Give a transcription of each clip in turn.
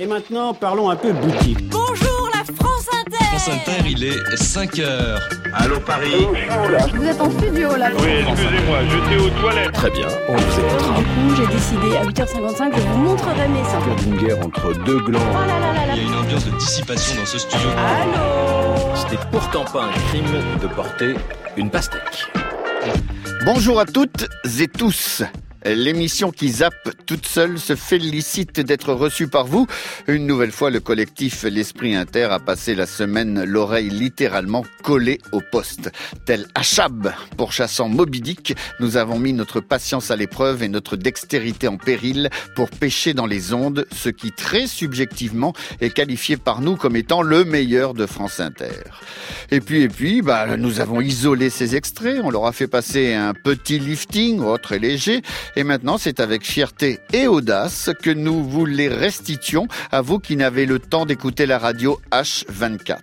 Et maintenant, parlons un peu boutique. Bonjour la France Inter France Inter, il est 5 heures. Allô Paris Vous êtes en studio là Oui, excusez-moi, j'étais aux toilettes. Très bien, on vous écoutera. Du coup, j'ai décidé à 8h55 que je vous montrerai mes seins. d'une guerre entre deux glands. Oh là là là là. Il y a une ambiance de dissipation dans ce studio. Allô C'était pourtant pas un crime de porter une pastèque. Bonjour à toutes et tous. L'émission qui zappe toute seule se félicite d'être reçue par vous. Une nouvelle fois, le collectif L'Esprit Inter a passé la semaine l'oreille littéralement collée au poste. Tel Achab pourchassant Moby Dick, nous avons mis notre patience à l'épreuve et notre dextérité en péril pour pêcher dans les ondes ce qui très subjectivement est qualifié par nous comme étant le meilleur de France Inter. Et puis, et puis, bah, nous avons isolé ces extraits, on leur a fait passer un petit lifting, oh, très léger, et maintenant c'est avec fierté et audace que nous vous les restituons à vous qui n'avez le temps d'écouter la radio H24.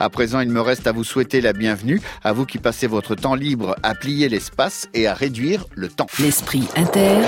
À présent, il me reste à vous souhaiter la bienvenue, à vous qui passez votre temps libre à plier l'espace et à réduire le temps. L'esprit inter.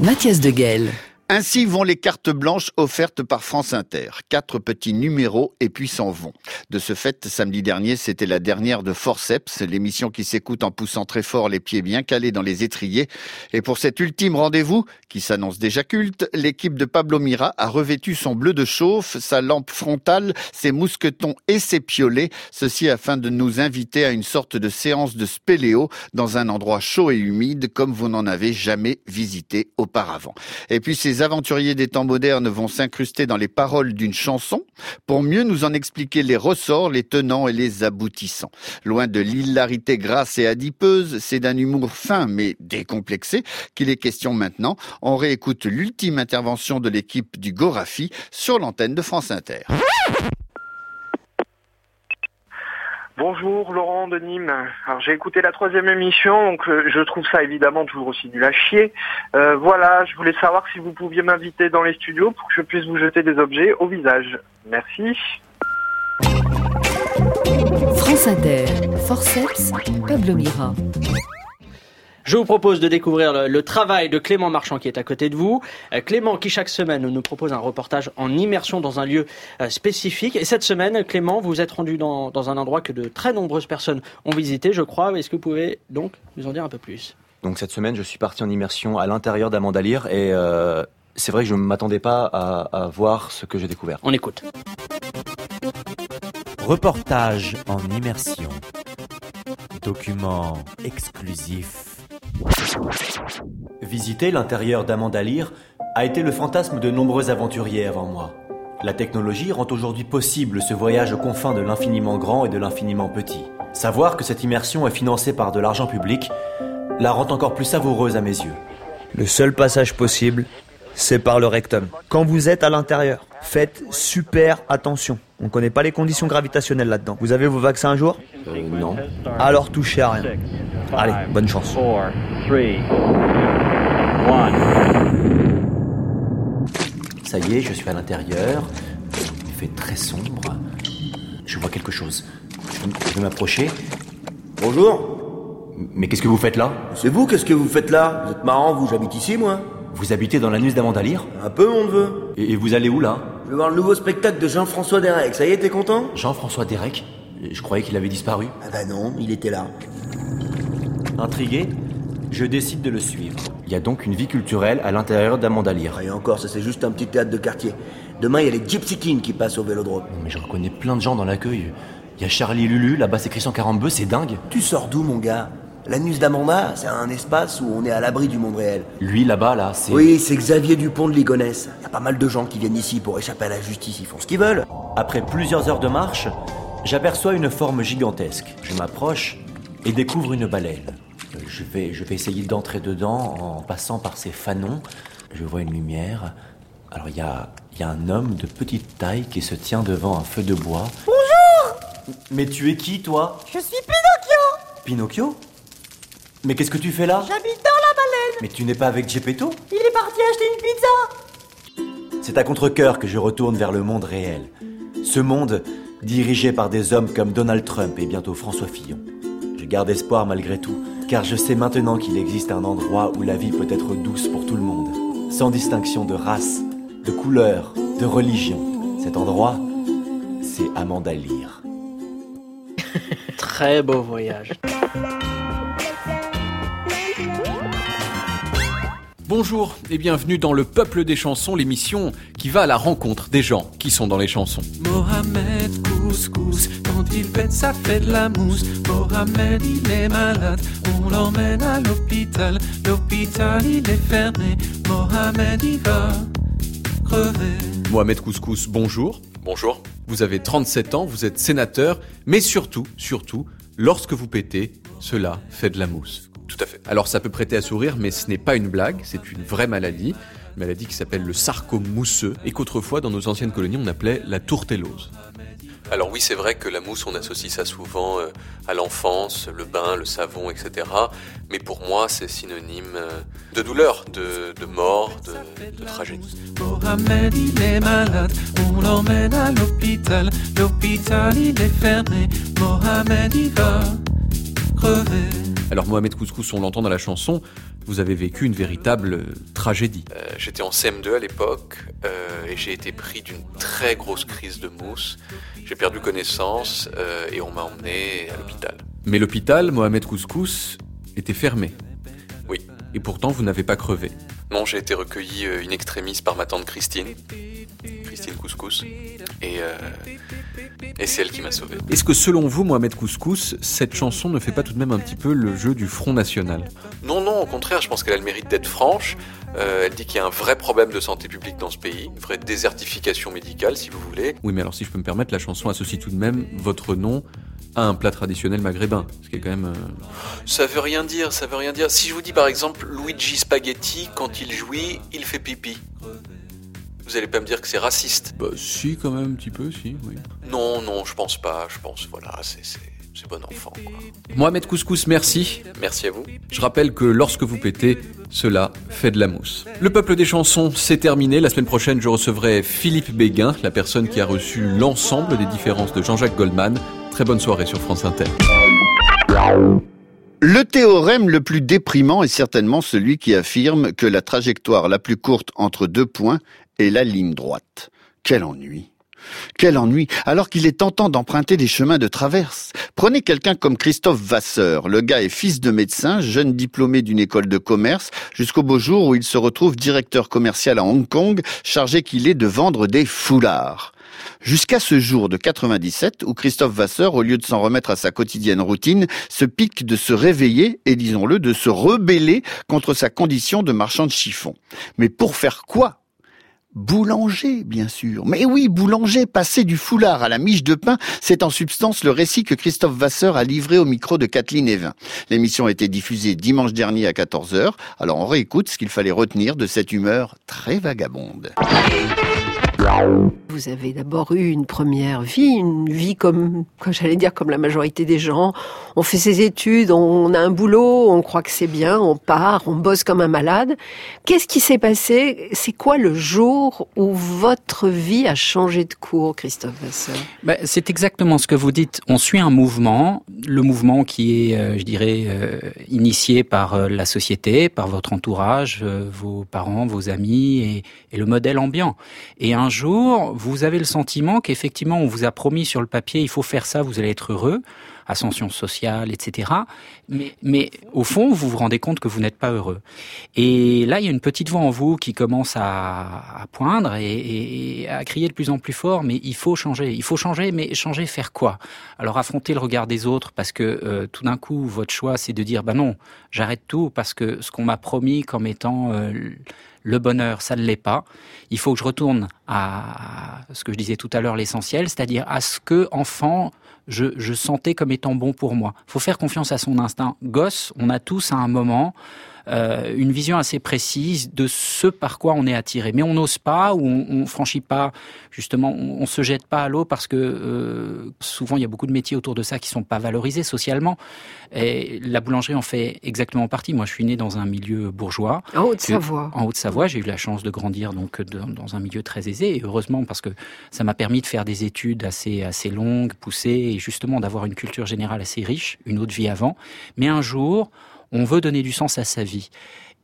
Mathias de Guel. Ainsi vont les cartes blanches offertes par France Inter. Quatre petits numéros et puis s'en vont. De ce fait, samedi dernier, c'était la dernière de Forceps, l'émission qui s'écoute en poussant très fort les pieds bien calés dans les étriers. Et pour cet ultime rendez-vous, qui s'annonce déjà culte, l'équipe de Pablo Mira a revêtu son bleu de chauffe, sa lampe frontale, ses mousquetons et ses piolets, ceci afin de nous inviter à une sorte de séance de spéléo dans un endroit chaud et humide comme vous n'en avez jamais visité auparavant. Et puis ces aventuriers des temps modernes vont s'incruster dans les paroles d'une chanson pour mieux nous en expliquer les ressorts, les tenants et les aboutissants. Loin de l'hilarité grasse et adipeuse, c'est d'un humour fin mais décomplexé qu'il est question maintenant. On réécoute l'ultime intervention de l'équipe du Gorafi sur l'antenne de France Inter. Bonjour Laurent de Nîmes. Alors j'ai écouté la troisième émission, donc euh, je trouve ça évidemment toujours aussi nul à chier. Euh, voilà, je voulais savoir si vous pouviez m'inviter dans les studios pour que je puisse vous jeter des objets au visage. Merci. France Inter. Forceps. Pablo Mira. Je vous propose de découvrir le, le travail de Clément Marchand qui est à côté de vous. Euh, Clément qui chaque semaine nous propose un reportage en immersion dans un lieu euh, spécifique. Et cette semaine, Clément, vous vous êtes rendu dans, dans un endroit que de très nombreuses personnes ont visité, je crois. Est-ce que vous pouvez donc nous en dire un peu plus? Donc cette semaine, je suis parti en immersion à l'intérieur d'Amandalire et euh, c'est vrai que je ne m'attendais pas à, à voir ce que j'ai découvert. On écoute. Reportage en immersion. Document exclusif. Visiter l'intérieur d'Amandalire a été le fantasme de nombreux aventuriers avant moi. La technologie rend aujourd'hui possible ce voyage aux confins de l'infiniment grand et de l'infiniment petit. Savoir que cette immersion est financée par de l'argent public la rend encore plus savoureuse à mes yeux. Le seul passage possible, c'est par le rectum. Quand vous êtes à l'intérieur, faites super attention. On ne connaît pas les conditions gravitationnelles là-dedans. Vous avez vos vaccins un jour Euh, non. Alors touchez à rien. Allez, bonne chance. Ça y est, je suis à l'intérieur. Il fait très sombre. Je vois quelque chose. Je, vais m'approcher. Bonjour. Mais qu'est-ce que vous faites là? C'est vous, qu'est-ce que vous faites là? Vous êtes marrant, vous, j'habite ici, moi. Vous habitez dans l'anus d'Amandalire Un peu, mon neveu. et, et vous allez où là? Je vais voir le nouveau spectacle de Jean-François Derek. Ça y est, t'es content? Jean-François Derek Je croyais qu'il avait disparu. Ah bah non, il était là. Intrigué, je décide de le suivre. Il y a donc une vie culturelle à l'intérieur d'Amandalire. Ah, Et encore, ça c'est juste un petit théâtre de quartier. Demain, il y a les Gypsy Kings qui passent au vélodrome. Non, Mais je reconnais plein de gens dans l'accueil. Il y a Charlie et Lulu, là-bas c'est Christian Carambeu, c'est dingue. Tu sors d'où, mon gars? L'anus d'Amanda, c'est un espace où on est à l'abri du monde réel. Lui là-bas, là, c'est... Oui, c'est Xavier Dupont de Ligonnès. Il y a pas mal de gens qui viennent ici pour échapper à la justice. Ils font ce qu'ils veulent. Après plusieurs heures de marche, j'aperçois une forme gigantesque. Je m'approche et découvre une baleine. Je vais, je vais essayer d'entrer dedans en passant par ces fanons. Je vois une lumière. Alors il y a, y a un homme de petite taille qui se tient devant un feu de bois. Bonjour Mais tu es qui, toi? Je suis Pinocchio Pinocchio? Mais qu'est-ce que tu fais là J'habite dans la baleine Mais tu n'es pas avec Geppetto Il est parti acheter une pizza C'est à contre-coeur que je retourne vers le monde réel. Ce monde dirigé par des hommes comme Donald Trump et bientôt François Fillon. Je garde espoir malgré tout, car je sais maintenant qu'il existe un endroit où la vie peut être douce pour tout le monde, sans distinction de race, de couleur, de religion. Cet endroit, c'est Amandalire. Très beau voyage. Bonjour et bienvenue dans le Peuple des chansons, l'émission qui va à la rencontre des gens qui sont dans les chansons. Mohamed Couscous, quand il pète ça fait de la mousse. Mohamed il est malade, on l'emmène à l'hôpital. L'hôpital il est fermé, Mohamed il va crever. Mohamed Couscous, bonjour. Bonjour. Vous avez 37 ans, vous êtes sénateur, mais surtout, surtout, lorsque vous pétez, cela fait de la mousse. Tout à fait. Alors ça peut prêter à sourire, mais ce n'est pas une blague, c'est une vraie maladie. Maladie qui s'appelle le sarcome mousseux et qu'autrefois dans nos anciennes colonies on appelait la tourtellose. Alors oui, c'est vrai que la mousse, on associe ça souvent euh, à l'enfance, le bain, le savon, etc. Mais pour moi, c'est synonyme euh, de douleur, de, mort, de, de tragédie. Mohamed il est malade, on l'emmène à l'hôpital. L'hôpital il est fermé, Mohamed il va crever. Alors Mohamed Couscous, on l'entend dans la chanson, vous avez vécu une véritable euh, tragédie. Euh, J'étais en CM2 à l'époque euh, et j'ai été pris d'une très grosse crise de mousse. J'ai perdu connaissance euh, et on m'a emmené à l'hôpital. Mais l'hôpital, Mohamed Couscous, était fermé. Oui. Et pourtant, vous n'avez pas crevé. Non, j'ai été recueilli euh, in extremis par ma tante Christine, Christine Couscous, et, euh, et c'est elle qui m'a sauvé. Est-ce que selon vous, Mohamed Couscous, cette chanson ne fait pas tout de même un petit peu le jeu du Front National? Non, non, au contraire, je pense qu'elle a le mérite d'être franche. Euh, elle dit qu'il y a un vrai problème de santé publique dans ce pays, une vraie désertification médicale, si vous voulez. Oui, mais alors si je peux me permettre, la chanson associe tout de même votre nom à un plat traditionnel maghrébin, ce qui est quand même... euh, Ça veut rien dire, ça veut rien dire. Si je vous dis par exemple Luigi Spaghetti, quand il jouit, il fait pipi. Vous allez pas me dire que c'est raciste Bah si, quand même, un petit peu, si, oui. Non, non, je pense pas. Je pense, voilà, c'est c'est- bon enfant. Quoi. Mohamed Couscous, merci. Merci à vous. Je rappelle que lorsque vous pétez, cela fait de la mousse. Le peuple des chansons, c'est terminé. La semaine prochaine, je recevrai Philippe Béguin, la personne qui a reçu l'ensemble des différences de Jean-Jacques Goldman. Très bonne soirée sur France Inter. Le théorème le plus déprimant est certainement celui qui affirme que la trajectoire la plus courte entre deux points est la ligne droite. Quel ennui. Quel ennui, alors qu'il est tentant d'emprunter des chemins de traverse. Prenez quelqu'un comme Christophe Vasseur. Le gars est fils de médecin, jeune diplômé d'une école de commerce, jusqu'au beau jour où il se retrouve directeur commercial à Hong Kong, chargé qu'il est de vendre des foulards. Jusqu'à ce jour de 97 où Christophe Vasseur, au lieu de s'en remettre à sa quotidienne routine, se pique de se réveiller et, disons-le, de se rebeller contre sa condition de marchand de chiffon. Mais pour faire quoi Boulanger, bien sûr. Mais oui, boulanger, passer du foulard à la miche de pain, c'est en substance le récit que Christophe Vasseur a livré au micro de Kathleen Evin. L'émission a été diffusée dimanche dernier à 14h, alors on réécoute ce qu'il fallait retenir de cette humeur très vagabonde. Vous avez d'abord eu une première vie, une vie comme, comme j'allais dire, comme la majorité des gens. On fait ses études, on a un boulot, on croit que c'est bien, on part, on bosse comme un malade. Qu'est-ce qui s'est passé? C'est quoi le jour où votre vie a changé de cours, Christophe Vasseur? Ben, c'est exactement ce que vous dites. On suit un mouvement, le mouvement qui est, euh, je dirais, euh, initié par euh, la société, par votre entourage, vos parents, vos amis et, et le modèle ambiant. Et un jour, vous avez le sentiment qu'effectivement, on vous a promis sur le papier, il faut faire ça, vous allez être heureux, ascension sociale, etc. Mais, au fond, vous vous rendez compte que vous n'êtes pas heureux. Et là, il y a une petite voix en vous qui commence à, poindre et à crier de plus en plus fort, mais il faut changer, il faut changer, mais changer, faire quoi? Alors affronter le regard des autres, parce que euh, tout d'un coup, votre choix, c'est de dire, bah non, j'arrête tout, parce que ce qu'on m'a promis comme étant euh, le bonheur, ça ne l'est pas. Il faut que je retourne à ce que je disais tout à l'heure, l'essentiel, c'est-à-dire à ce que, enfant, je, je sentais comme étant bon pour moi. faut faire confiance à son instinct. Gosse, on a tous à un moment euh, une vision assez précise de ce par quoi on est attiré. Mais on n'ose pas ou on, on franchit pas, justement, on, on se jette pas à l'eau parce que euh, souvent il y a beaucoup de métiers autour de ça qui sont pas valorisés socialement. Et la boulangerie en fait exactement partie. Moi, je suis né dans un milieu bourgeois. En Haute-Savoie. En Haute-Savoie, j'ai eu la chance de grandir donc dans, dans un milieu très aisé et heureusement parce que ça m'a permis de faire des études assez assez longues, poussées et justement d'avoir une culture générale assez riche, une autre vie avant. Mais un jour, on veut donner du sens à sa vie.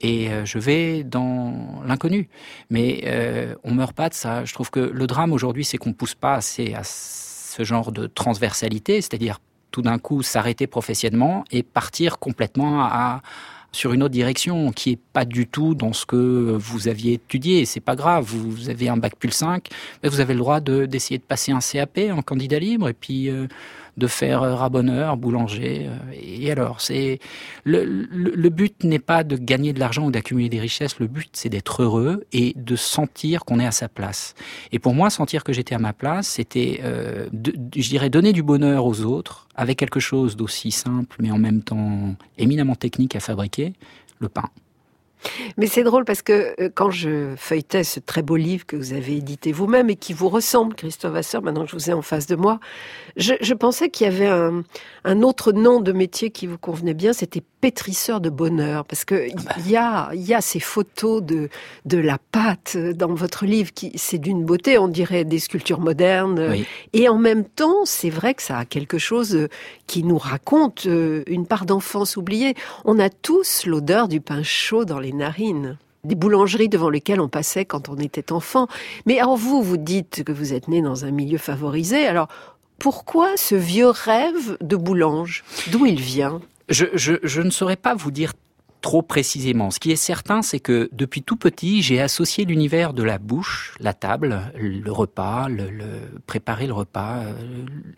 et euh, je vais dans l'inconnu. Mais euh, on meurt pas de ça. Je trouve que le drame aujourd'hui, c'est qu'on pousse pas assez à ce genre de transversalité, c'est-à-dire tout d'un coup s'arrêter professionnellement et partir complètement à, sur une autre direction qui est pas du tout dans ce que vous aviez étudié. C'est pas grave. Vous avez un bac plus 5, mais vous avez le droit de, d'essayer de passer un CAP en candidat libre et puis euh, de faire euh, rabonneur, boulanger. euh, Et alors, c'est le, le, le but n'est pas de gagner de l'argent ou d'accumuler des richesses. Le but, c'est d'être heureux et de sentir qu'on est à sa place. Et pour moi, sentir que j'étais à ma place, c'était, euh, je dirais, donner du bonheur aux autres avec quelque chose d'aussi simple, mais en même temps éminemment technique à fabriquer, le pain. Mais c'est drôle parce que euh, quand je feuilletais ce très beau livre que vous avez édité vous-même et qui vous ressemble, Christophe Vasseur, maintenant que je vous ai en face de moi, je, pensais qu'il y avait un, un autre nom de métier qui vous convenait bien, c'était pétrisseur de bonheur. Parce que il y a, il y a ces photos de, de la pâte dans votre livre qui, c'est d'une beauté, on dirait des sculptures modernes. Oui. Et en même temps, c'est vrai que ça a quelque chose euh, qui nous raconte euh, une part d'enfance oubliée. On a tous l'odeur du pain chaud dans les narines des boulangeries devant lesquelles on passait quand on était enfant. Mais alors vous, vous dites que vous êtes né dans un milieu favorisé. Alors pourquoi ce vieux rêve de boulange? D'où il vient? Je, je, je ne saurais pas vous dire trop précisément. Ce qui est certain, c'est que depuis tout petit, j'ai associé l'univers de la bouche, la table, le repas, le, le préparer le repas, euh,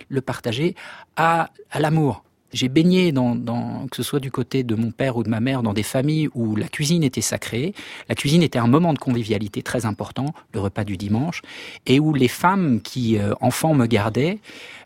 le partager, à, à l'amour. J'ai baigné dans, dans, que ce soit du côté de mon père ou de ma mère, dans des familles où la cuisine était sacrée. La cuisine était un moment de convivialité très important, le repas du dimanche, et où les femmes qui, euh, enfants, me gardaient,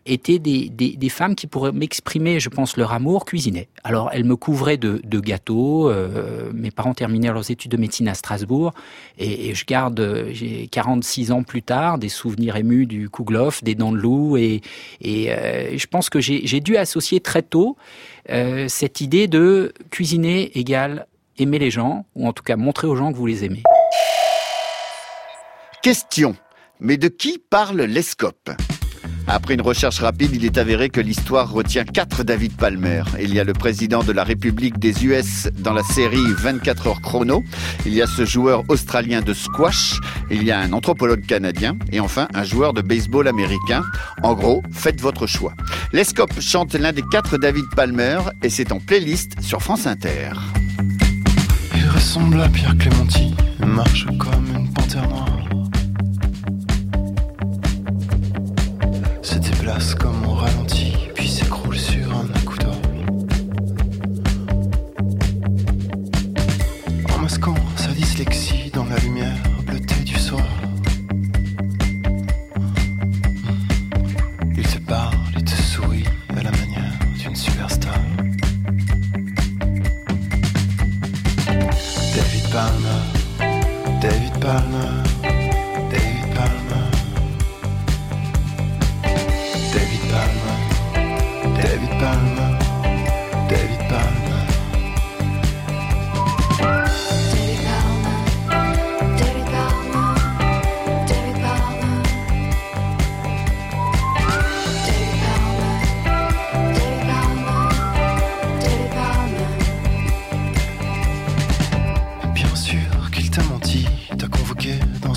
étaient des, des, femmes qui, pour m'exprimer, je pense, leur amour, cuisinaient. Alors, elles me couvraient de, de gâteaux. euh, mes parents terminèrent leurs études de médecine à Strasbourg. Et, je garde, euh, j'ai 46 ans plus tard, des souvenirs émus du Kouglof, des dents de loup. Et, et euh, je pense que j'ai dû associer très tôt cette idée de cuisiner égale aimer les gens, ou en tout cas montrer aux gens que vous les aimez. Question. Mais de qui parle l'ESCOP Après une recherche rapide, il est avéré que l'histoire retient quatre David Palmer. Il y a le président de la République des US dans la série 24 heures chrono. Il y a ce joueur australien de squash. Il y a un anthropologue canadien. Et enfin, un joueur de baseball américain. En gros, faites votre choix. L'ESCOP chante l'un des quatre David Palmer et c'est en playlist sur France Inter. Il ressemble à Pierre Clémenti, marche comme une panthère noire. Se déplace comme au ralenti, puis s'écroule sur un coup. En masquant sa dyslexie dans la lumière bleutée du soir. Il te parle, il te sourit à la manière d'une superstar. David Palmer, David Palmer,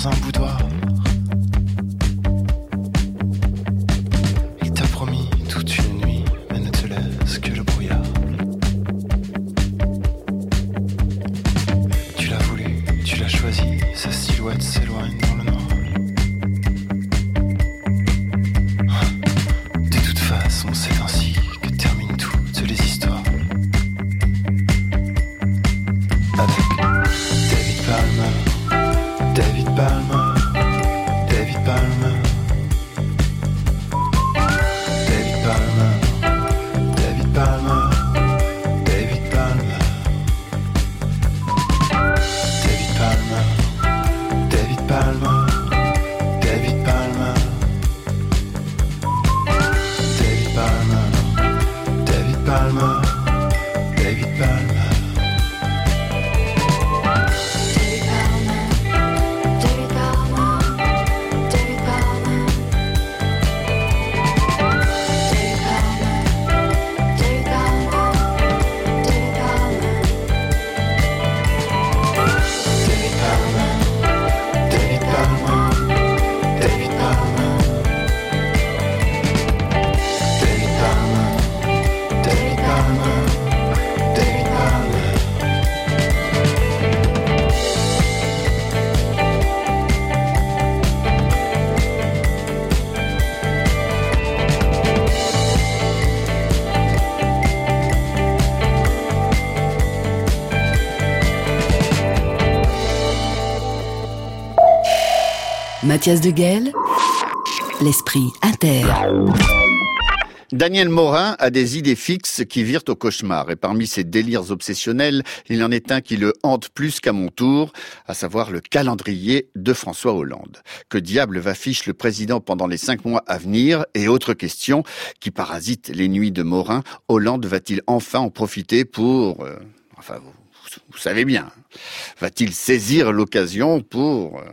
un boudoir. Mathias Deguel, l'esprit inter. Daniel Morin a des idées fixes qui virent au cauchemar. Et parmi ses délires obsessionnels, il en est un qui le hante plus qu'à mon tour, à savoir le calendrier de François Hollande. Que diable va fiche le président pendant les cinq mois à venir? Et autre question qui parasite les nuits de Morin, Hollande va-t-il enfin en profiter pour... euh, enfin, vous, savez bien. Va-t-il saisir l'occasion pour... euh,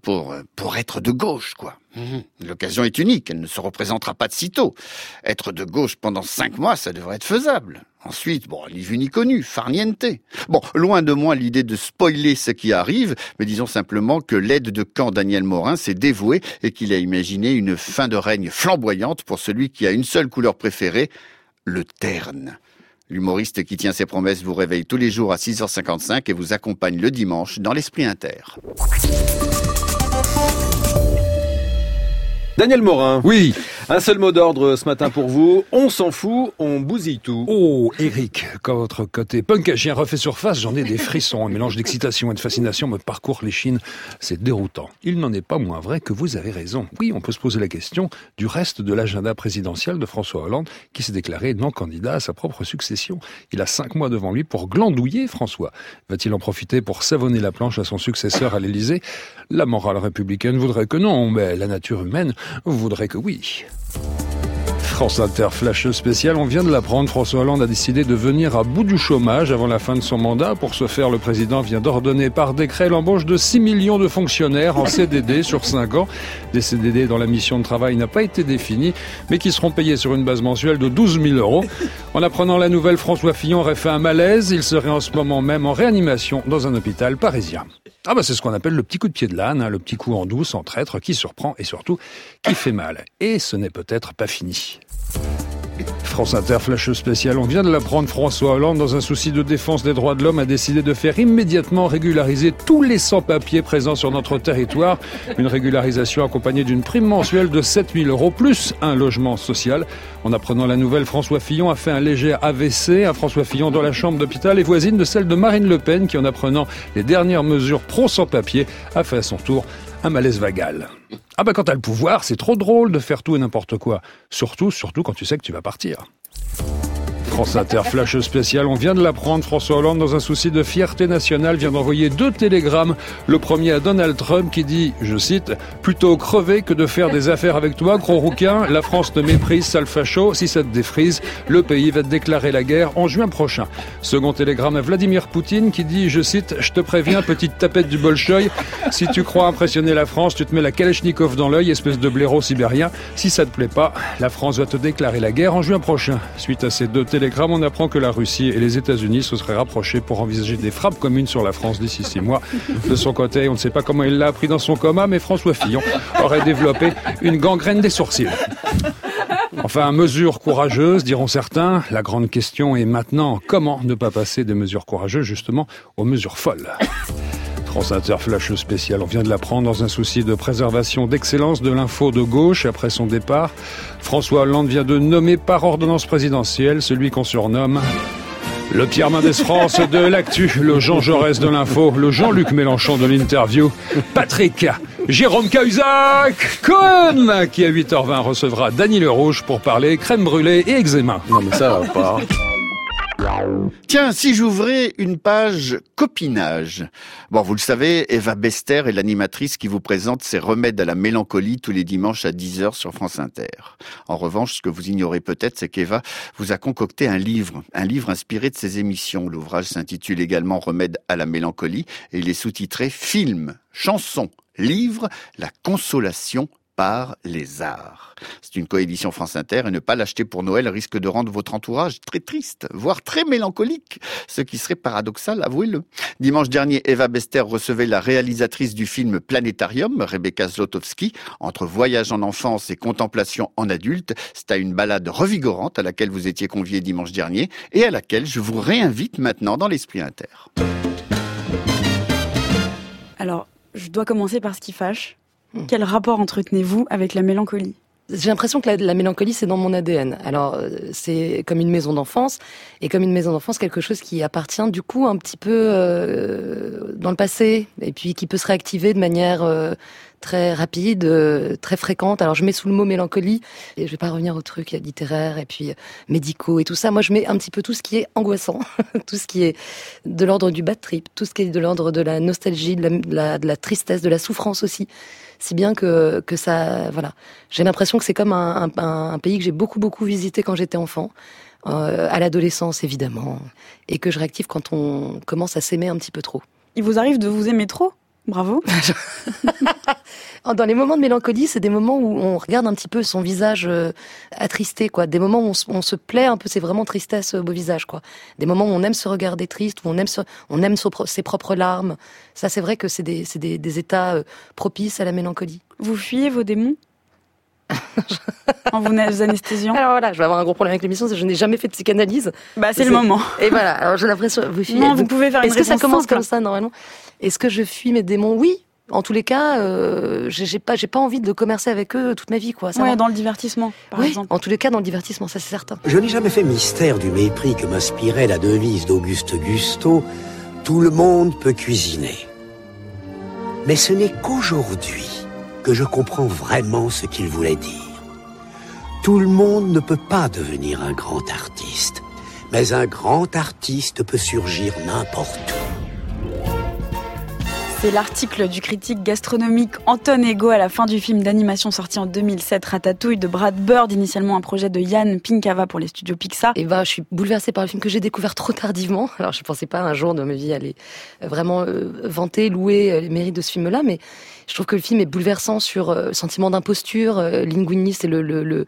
pour, euh, pour être de gauche, quoi. Mhm. L'occasion est unique, elle ne se représentera pas de sitôt. Être de gauche pendant cinq mois, ça devrait être faisable. Ensuite, bon, ni vu ni connu, farniente. Bon, loin de moi l'idée de spoiler ce qui arrive, mais disons simplement que l'aide de camp Daniel Morin s'est dévoué et qu'il a imaginé une fin de règne flamboyante pour celui qui a une seule couleur préférée, le terne. L'humoriste qui tient ses promesses vous réveille tous les jours à 6h55 et vous accompagne le dimanche dans l'Esprit Inter. Daniel Morin. Oui. Un seul mot d'ordre ce matin pour vous. On s'en fout, on bousille tout. Oh, Eric, quand votre côté punk chien refait surface, j'en ai des frissons. Un mélange d'excitation et de fascination me parcourt les chines. C'est déroutant. Il n'en est pas moins vrai que vous avez raison. Oui, on peut se poser la question du reste de l'agenda présidentiel de François Hollande, qui s'est déclaré non candidat à sa propre succession. Il a cinq mois devant lui pour glandouiller François. Va-t-il en profiter pour savonner la planche à son successeur à l'Élysée? La morale républicaine voudrait que non, mais la nature humaine voudrait que oui. Bye. France Inter Flash spécial, on vient de l'apprendre, François Hollande a décidé de venir à bout du chômage avant la fin de son mandat. Pour ce faire, le président vient d'ordonner par décret l'embauche de 6 millions de fonctionnaires en CDD sur 5 ans. Des CDD dont la mission de travail n'a pas été définie, mais qui seront payés sur une base mensuelle de 12 000 euros. En apprenant la nouvelle, François Fillon aurait fait un malaise. Il serait en ce moment même en réanimation dans un hôpital parisien. Ah bah c'est ce qu'on appelle le petit coup de pied de l'âne, hein, le petit coup en douce, en traître, qui surprend et surtout qui fait mal. Et ce n'est peut-être pas fini. France Inter Flash spécial, on vient de l'apprendre, François Hollande, dans un souci de défense des droits de l'homme, a décidé de faire immédiatement régulariser tous les sans-papiers présents sur notre territoire. Une régularisation accompagnée d'une prime mensuelle de 7000 euros, plus un logement social. En apprenant la nouvelle, François Fillon a fait un léger AVC à François Fillon dans la chambre d'hôpital et voisine de celle de Marine Le Pen, qui en apprenant les dernières mesures pro sans-papiers, a fait à son tour un malaise vagal. Ah bah quand t'as le pouvoir, c'est trop drôle de faire tout et n'importe quoi. Surtout, surtout quand tu sais que tu vas partir. France Inter Flash spécial, on vient de l'apprendre, François Hollande, dans un souci de fierté nationale, vient d'envoyer deux télégrammes. Le premier à Donald Trump qui dit, je cite, Plutôt crever que de faire des affaires avec toi, gros rouquin, la France te méprise, sale facho, si ça te défrise, le pays va te déclarer la guerre en juin prochain. Second télégramme à Vladimir Poutine qui dit, je cite, Je te préviens, petite tapette du Bolchoï, si tu crois impressionner la France, tu te mets la Kalachnikov dans l'œil, espèce de blaireau sibérien. Si ça te plaît pas, la France va te déclarer la guerre en juin prochain. Suite à ces deux télégrammes, on apprend que la Russie et les États-Unis se seraient rapprochés pour envisager des frappes communes sur la France d'ici six mois. De son côté, on ne sait pas comment il l'a appris dans son coma, mais François Fillon aurait développé une gangrène des sourcils. Enfin, mesures courageuses, diront certains. La grande question est maintenant, comment ne pas passer des mesures courageuses justement aux mesures folles? France Inter Flash spécial. On vient de l'apprendre dans un souci de préservation d'excellence de l'info de gauche après son départ. François Hollande vient de nommer par ordonnance présidentielle celui qu'on surnomme le Pierre Mendès France de l'actu, le Jean Jaurès de l'info, le Jean-Luc Mélenchon de l'interview, Patrick Jérôme Cahuzac qui à 8h20 recevra Dany Le Rouge pour parler crème brûlée et eczéma. Non mais ça va pas. Tiens, si j'ouvrais une page copinage. Bon, vous le savez, Eva Bester est l'animatrice qui vous présente ses remèdes à la mélancolie tous les dimanches à 10h sur France Inter. En revanche, ce que vous ignorez peut-être, c'est qu'Eva vous a concocté un livre, un livre inspiré de ses émissions. L'ouvrage s'intitule également Remède à la mélancolie et il est sous-titré Film, chanson, livre, la consolation par les arts. C'est une coédition France Inter et ne pas l'acheter pour Noël risque de rendre votre entourage très triste, voire très mélancolique, ce qui serait paradoxal, avouez-le. Dimanche dernier, Eva Bester recevait la réalisatrice du film Planétarium, Rebecca Zlotowski, entre voyage en enfance et contemplation en adulte. C'est à une balade revigorante à laquelle vous étiez convié dimanche dernier et à laquelle je vous réinvite maintenant dans l'Esprit Inter. Alors, je dois commencer par ce qui fâche. Quel rapport entretenez-vous avec la mélancolie? J'ai l'impression que la, la mélancolie, c'est dans mon ADN. Alors, euh, c'est comme une maison d'enfance, et comme une maison d'enfance, quelque chose qui appartient du coup un petit peu euh, dans le passé, et puis qui peut se réactiver de manière euh, très rapide, euh, très fréquente. Alors, je mets sous le mot mélancolie, et je vais pas revenir aux trucs littéraires et puis euh, médicaux et tout ça. Moi, je mets un petit peu tout ce qui est angoissant, tout ce qui est de l'ordre du bad trip, tout ce qui est de l'ordre de la nostalgie, de la, tristesse, de la souffrance aussi si bien que ça voilà j'ai l'impression que c'est comme un, pays que j'ai beaucoup beaucoup visité quand j'étais enfant euh, à l'adolescence évidemment et que je réactive quand on commence à s'aimer un petit peu trop il vous arrive de vous aimer trop? Bravo. Dans les moments de mélancolie, c'est des moments où on regarde un petit peu son visage euh, attristé, quoi. Des moments où on, se- plaît un peu, c'est vraiment tristesse au beau visage, quoi. Des moments où on aime se regarder triste, où on aime, se- on aime so- ses propres larmes. Ça, c'est vrai que c'est des, c'est des, des états euh, propices à la mélancolie. Vous fuyez vos démons? En vous anesthésiant Alors voilà, je vais avoir un gros problème avec l'émission, c'est que je n'ai jamais fait de psychanalyse. Bah, c'est le moment. Et voilà, alors j'ai l'impression. Vous, vous pouvez faire une Est-ce que ça réponse commence simple. comme ça normalement? Est-ce que je fuis mes démons? Oui. En tous les cas, euh, j'ai pas, j'ai pas envie de commercer avec eux toute ma vie, quoi. Ça Ouais, dans le divertissement, par Oui, exemple. En tous les cas, dans le divertissement, ça c'est certain. Je n'ai jamais fait mystère du mépris que m'inspirait la devise d'Auguste Gusto Tout le monde peut cuisiner. Mais ce n'est qu'aujourd'hui que je comprends vraiment ce qu'il voulait dire. Tout le monde ne peut pas devenir un grand artiste, mais un grand artiste peut surgir n'importe où. C'est l'article du critique gastronomique Anton Ego à la fin du film d'animation sorti en 2007, Ratatouille de Brad Bird, initialement un projet de Yann Pinkava pour les studios Pixar. Et ben, je suis bouleversée par le film que j'ai découvert trop tardivement. Alors, je pensais pas un jour de ma vie aller vraiment euh, vanter, louer euh, les mérites de ce film-là, mais je trouve que le film est bouleversant sur euh, sentiment d'imposture. Euh, Linguini, c'est le,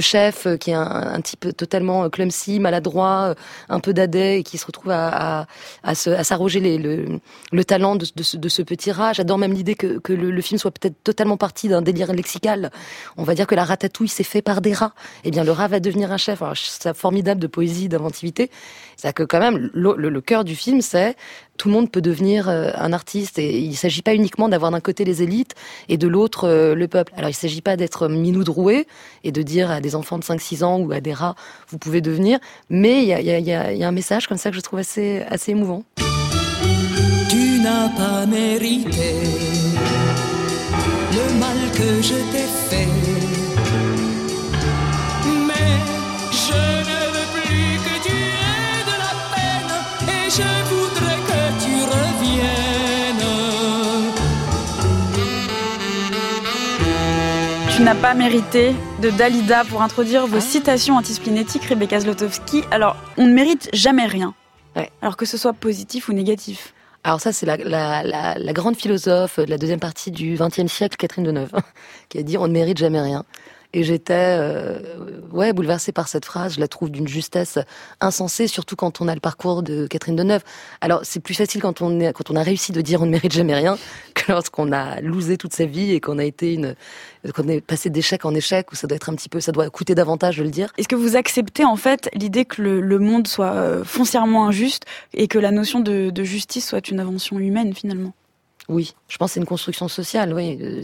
chef euh, qui est un, type totalement euh, clumsy, maladroit, euh, un peu dadais et qui se retrouve à, s'arroger le, le talent de, ce, petit rat. J'adore même l'idée que, le, film soit peut-être totalement parti d'un délire lexical. On va dire que la ratatouille s'est fait par des rats. Eh bien, le rat va devenir un chef. Alors, c'est formidable de poésie, d'inventivité. C'est que quand même, le cœur du film, c'est tout le monde peut devenir euh, un artiste et il s'agit pas uniquement d'avoir d'un côté les élites et de l'autre euh, le peuple. Alors il s'agit pas d'être minou droué et de dire à des enfants de 5-6 ans ou à des rats vous pouvez devenir, mais il y a un message comme ça que je trouve assez, assez émouvant. Tu n'as pas mérité le mal que je t'ai n'as pas mérité de Dalida pour introduire vos citations antisplénétiques, Rebecca Zlotowski. Alors, on ne mérite jamais rien. Alors que ce soit positif ou négatif. Alors ça, c'est la, la, la, la grande philosophe de la deuxième partie du XXe siècle, Catherine Deneuve, qui a dit on ne mérite jamais rien. Et j'étais euh, ouais bouleversée par cette phrase. Je la trouve d'une justesse insensée, surtout quand on a le parcours de Catherine Deneuve. Alors c'est plus facile quand on est, quand on a réussi de dire on ne mérite jamais rien lorsqu'on a losé toute sa vie et qu'on a été une qu'on est passé d'échec en échec où ça doit être un petit peu ça doit coûter davantage de le dire. Est-ce que vous acceptez en fait l'idée que le, le monde soit euh, foncièrement injuste et que la notion de, de justice soit une invention humaine finalement? Oui, je pense que c'est une construction sociale. Oui. Euh,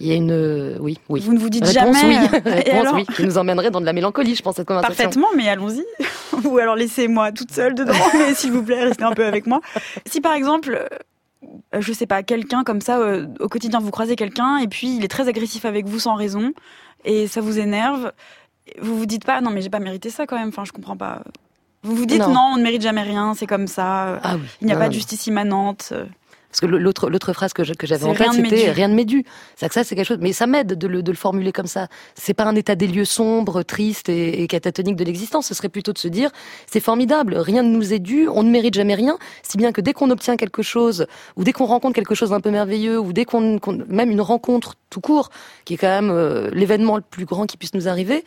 Il y a une euh, oui oui. Vous ne vous dites Réponse, jamais. oui. Réponse, alors oui, qui nous emmènerait dans de la mélancolie, je pense cette conversation. Parfaitement, mais allons-y. Ou alors laissez-moi toute seule dedans, mais s'il vous plaît, restez un peu avec moi. Si par exemple, je sais pas, quelqu'un comme ça, euh, au quotidien, vous croisez quelqu'un et puis il est très agressif avec vous sans raison et ça vous énerve, vous vous dites pas, non mais j'ai pas mérité ça quand même, enfin je comprends pas. Vous vous dites Non. non, on ne mérite jamais rien, c'est comme ça. Ah oui. Il n'y a Non, pas non, de justice immanente. Parce que l'autre l'autre phrase que je- que j'avais en tête, c'était rien de médu. C'est que ça, c'est quelque chose. Mais ça m'aide de le, de le formuler comme ça. C'est pas un état des lieux sombre, triste et, et catatonique de l'existence. Ce serait plutôt de se dire, c'est formidable, rien ne nous est dû, on ne mérite jamais rien. Si bien que dès qu'on obtient quelque chose, ou dès qu'on rencontre quelque chose d'un peu merveilleux, ou dès qu'on, qu'on- même une rencontre tout court, qui est quand même euh, l'événement le plus grand qui puisse nous arriver,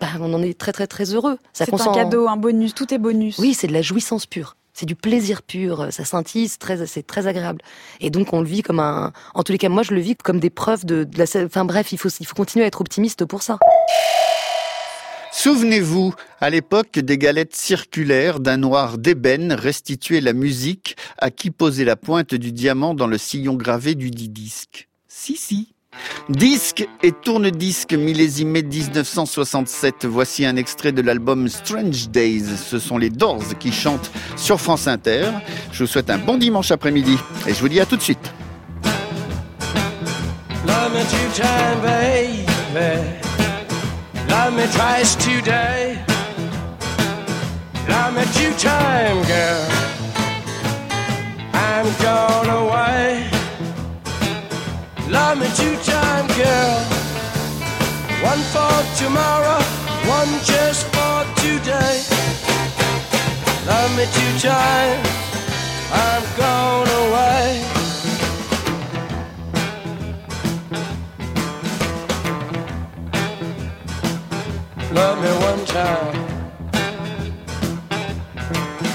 bah, on en est très très très heureux. Ça C'est un cadeau, un bonus, tout est bonus. oui, c'est de la jouissance pure. C'est du plaisir pur. Ça scintille, c'est très, agréable. Et donc, on le vit comme un, en tous les cas, moi, je le vis comme des preuves de, la, enfin, bref, il faut, il faut continuer à être optimiste pour ça. Souvenez-vous, à l'époque, des galettes circulaires d'un noir d'ébène restituaient la musique à qui posait la pointe du diamant dans le sillon gravé du disque. Si, si. Disque et tourne-disque millésimé 1967. Voici un extrait de l'album Strange Days. Ce sont les Doors qui chantent sur France Inter. Je vous souhaite un bon dimanche après-midi et je vous dis à tout de suite. Love me two time, girl. One for tomorrow, one just for today. Love me two times, I'm gone away. Love me one time.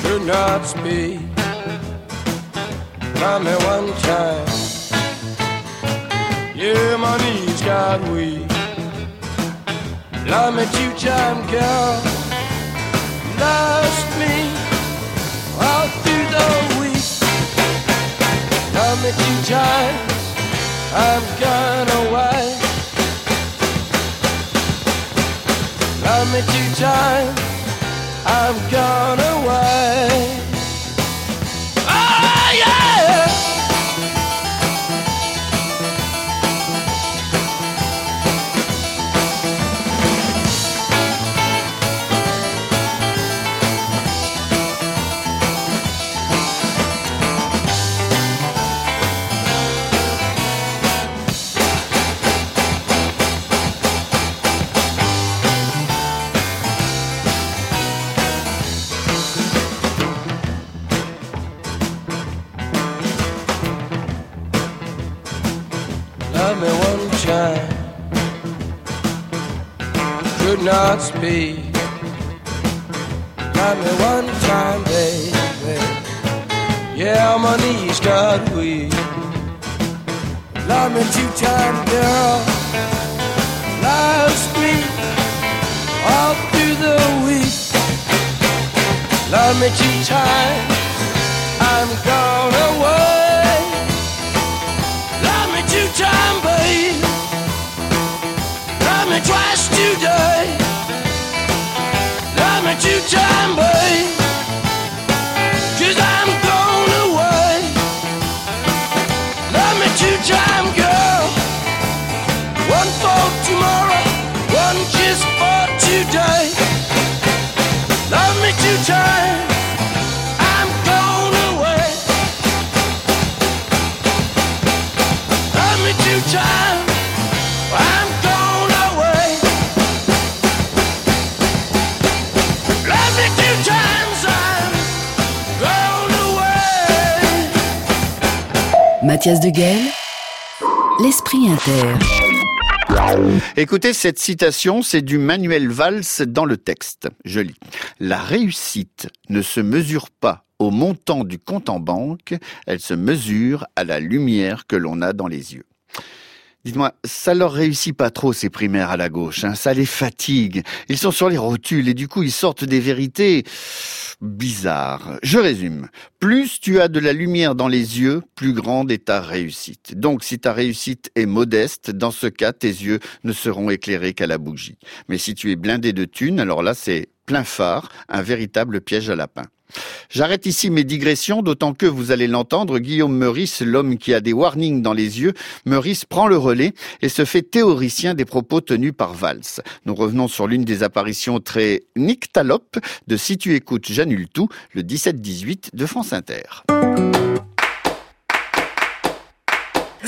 Do not speak. Love me one time. Yeah, my knees got weak. Love me two time, girl. Lost me all through the week. Me two times. I'm gone away. Me two times. I'm gone away. Not speak. Love me one time, baby. Yeah, my knees got weak. Love me two time, girl. Lost me all through the week. Love me two times. I'm gone me twice today. Love me two time, babe. L'esprit inter. Écoutez, cette citation, c'est du Manuel Valls dans le texte. Je lis. La réussite ne se mesure pas au montant du compte en banque, elle se mesure à la lumière que l'on a dans les yeux. Dites-moi, ça leur réussit pas trop ces primaires à la gauche, hein, ça les fatigue. Ils sont sur les rotules et du coup ils sortent des vérités bizarres. Je résume. Plus tu as de la lumière dans les yeux, plus grande est ta réussite. Donc si ta réussite est modeste, dans ce cas tes yeux ne seront éclairés qu'à la bougie. Mais si tu es blindé de thunes, alors là c'est plein phare, un véritable piège à lapin. J'arrête ici mes digressions, d'autant que, vous allez l'entendre, Guillaume Meurice, l'homme qui a des warnings dans les yeux, Meurice prend le relais et se fait théoricien des propos tenus par Valls. Nous revenons sur l'une des apparitions très nyctalope de Si tu écoutes, j'annule tout, le 17-18 de France Inter.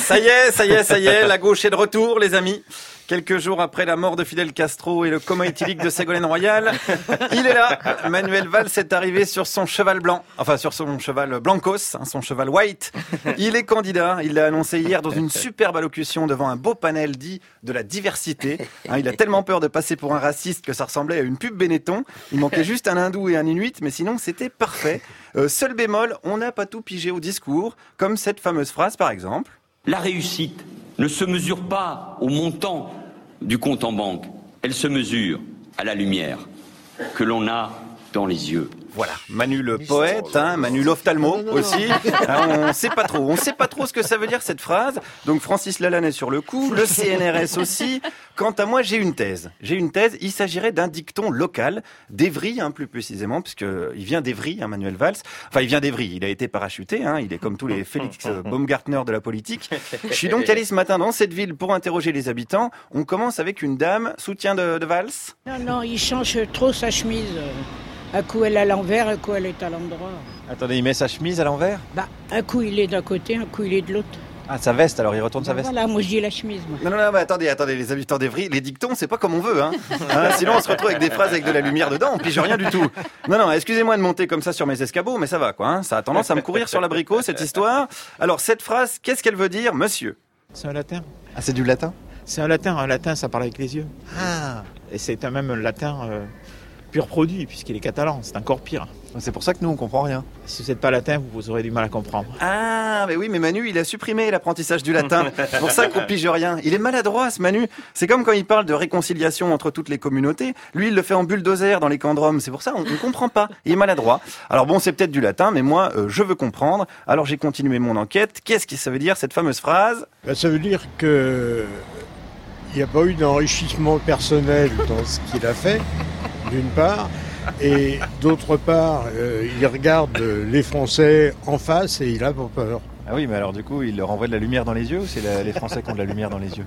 Ça y est, ça y est, ça y est, la gauche est de retour, les amis. Quelques jours après la mort de Fidel Castro et le coma éthylique de Ségolène Royal, il est là. Manuel Valls est arrivé sur son cheval blanc, enfin sur son cheval blancos, hein, son cheval white. Il est candidat. Il l'a annoncé hier dans une superbe allocution devant un beau panel dit de la diversité. Hein, il a tellement peur de passer pour un raciste que ça ressemblait à une pub Benetton. Il manquait juste un hindou et un inuit, mais sinon c'était parfait. Euh, seul bémol, on n'a pas tout pigé au discours, comme cette fameuse phrase par exemple. La réussite ne se mesure pas au montant du compte en banque, elle se mesure à la lumière que l'on a dans les yeux. Voilà, Manu le poète, hein, Manu l'ophtalmo aussi. Hein, on sait pas trop, on sait pas trop ce que ça veut dire cette phrase. Donc Francis Lalanne est sur le coup, le CNRS aussi. Quant à moi, j'ai une thèse. J'ai une thèse. Il s'agirait d'un dicton local d'Evry, hein, plus précisément, puisque il vient d'Evry, hein, Manuel Valls. Enfin, il vient d'Evry. Il a été parachuté. Hein, il est comme tous les Félix Baumgartner de la politique. Je suis donc allé ce matin dans cette ville pour interroger les habitants. On commence avec une dame, soutien de, de Valls? Non, non, il change trop sa chemise. Un coup elle est à l'envers, un coup elle est à l'endroit. Attendez, il met sa chemise à l'envers? Bah, un coup il est d'un côté, un coup il est de l'autre. Ah, sa veste, alors il retourne sa Bah, veste voilà, moi je dis la chemise. Moi. Non, non, non, mais attendez, attendez, les habitants d'Evry, les dictons, c'est pas comme on veut, hein. Hein, Sinon, on se retrouve avec des phrases avec de la lumière dedans, on pige rien du tout. Non, non, excusez-moi de monter comme ça sur mes escabeaux, mais ça va, quoi. hein. Ça a tendance à me courir sur l'abricot, cette histoire. Alors, cette phrase, qu'est-ce qu'elle veut dire, monsieur? C'est un latin. Ah, c'est du latin? C'est un latin. Un latin, ça parle avec les yeux. Ah Et c'est un même latin euh, pur produit, puisqu'il est catalan. C'est encore pire. C'est pour ça que nous, on comprend rien. Si vous n'êtes pas latin, vous aurez du mal à comprendre. Ah, mais oui, mais Manu, il a supprimé l'apprentissage du latin. C'est pour ça qu'on pige rien. Il est maladroit, ce Manu. C'est comme quand il parle de réconciliation entre toutes les communautés. Lui, il le fait en bulldozer dans les camps de Rome. C'est pour ça, on ne comprend pas. Il est maladroit. Alors bon, c'est peut-être du latin, mais moi, euh, je veux comprendre. Alors j'ai continué mon enquête. Qu'est-ce que ça veut dire, cette fameuse phrase? Ben, ça veut dire que il n'y a pas eu d'enrichissement personnel dans ce qu'il a fait, d'une part, et d'autre part, euh, il regarde les Français en face et il a peur. Ah oui, mais alors du coup, il leur envoie de la lumière dans les yeux ou c'est les Français qui ont de la lumière dans les yeux?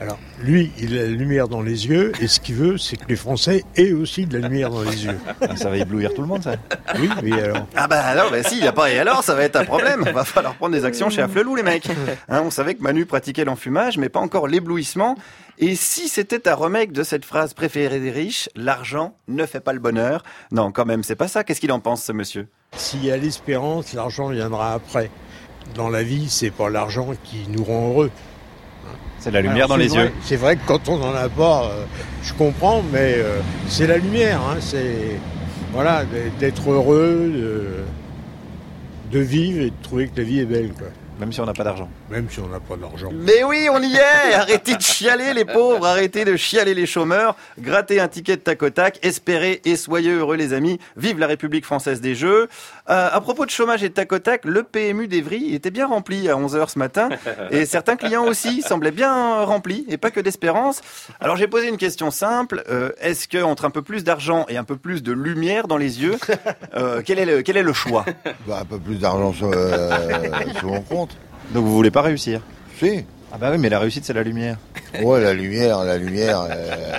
Alors, lui, il a la lumière dans les yeux, et ce qu'il veut, c'est que les Français aient aussi de la lumière dans les yeux. Ah, Ça va éblouir tout le monde, ça Oui, oui, alors. Ah bah alors, bah si, il n'y a pas et alors, ça va être un problème. Va falloir prendre des actions chez Afflelou, les mecs. Hein, on savait que Manu pratiquait l'enfumage, mais pas encore l'éblouissement. Et si c'était un remake de cette phrase préférée des riches, l'argent ne fait pas le bonheur. Non, quand même, c'est pas ça. Qu'est-ce qu'il en pense, ce monsieur? S'il y a l'espérance, l'argent viendra après. Dans la vie, c'est pas l'argent qui nous rend heureux. C'est la lumière dans les vrai- yeux. C'est vrai que quand on n'en a pas, euh, je comprends, mais euh, c'est la lumière. hein, c'est voilà, d'être heureux, de, de vivre et de trouver que la vie est belle. Quoi. Même si on n'a pas d'argent. Même si on n'a pas d'argent. Mais oui, on y est Arrêtez de chialer les pauvres, arrêtez de chialer les chômeurs, grattez un ticket de tac au tac, espérez et soyez heureux les amis, vive la République française des Jeux. Euh, à propos de chômage et de tac au tac, le PMU d'Evry était bien rempli à 11h ce matin, et certains clients aussi semblaient bien remplis, et pas que d'espérance. Alors j'ai posé une question simple, euh, est-ce que entre un peu plus d'argent et un peu plus de lumière dans les yeux, euh, quel, est le, quel est le choix? Bah, un peu plus d'argent sur, euh, sur mon compte. Donc vous voulez pas réussir Si. Ah bah oui, mais la réussite, c'est la lumière. Ouais, la lumière, la lumière. euh,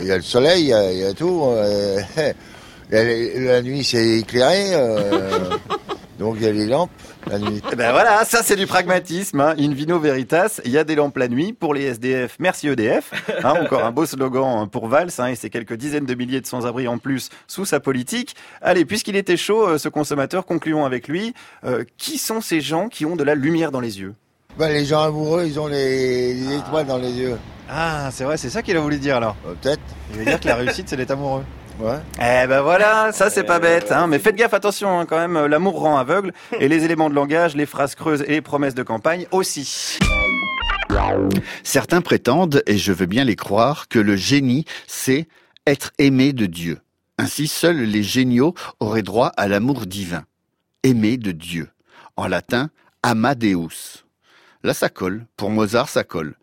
Il y a le soleil, il y a, il y a tout. euh, la nuit, c'est éclairé. euh, donc il y a les lampes la nuit. Eh ben voilà, ça c'est du pragmatisme, hein. in vino veritas. Il y a des lampes la nuit pour les SDF. Merci EDF. Hein, encore un beau slogan pour Valls hein, et ses quelques dizaines de milliers de sans-abri en plus sous sa politique. Allez, puisqu'il était chaud, euh, ce consommateur, concluons avec lui. Euh, qui sont ces gens qui ont de la lumière dans les yeux? Bah, les gens amoureux, ils ont les, les étoiles dans les yeux. Ah, c'est vrai, c'est ça qu'il a voulu dire alors. Peut-être. Il veut dire que la réussite, c'est d'être amoureux. Ouais. Eh ben voilà, ça c'est pas bête, hein. mais faites gaffe, attention hein, quand même, euh, l'amour rend aveugle, et les éléments de langage, les phrases creuses et les promesses de campagne aussi. Certains prétendent, et je veux bien les croire, que le génie, c'est être aimé de Dieu. Ainsi, seuls les géniaux auraient droit à l'amour divin. Aimé de Dieu. En latin, Amadeus. Là, ça colle. Pour Mozart, ça colle.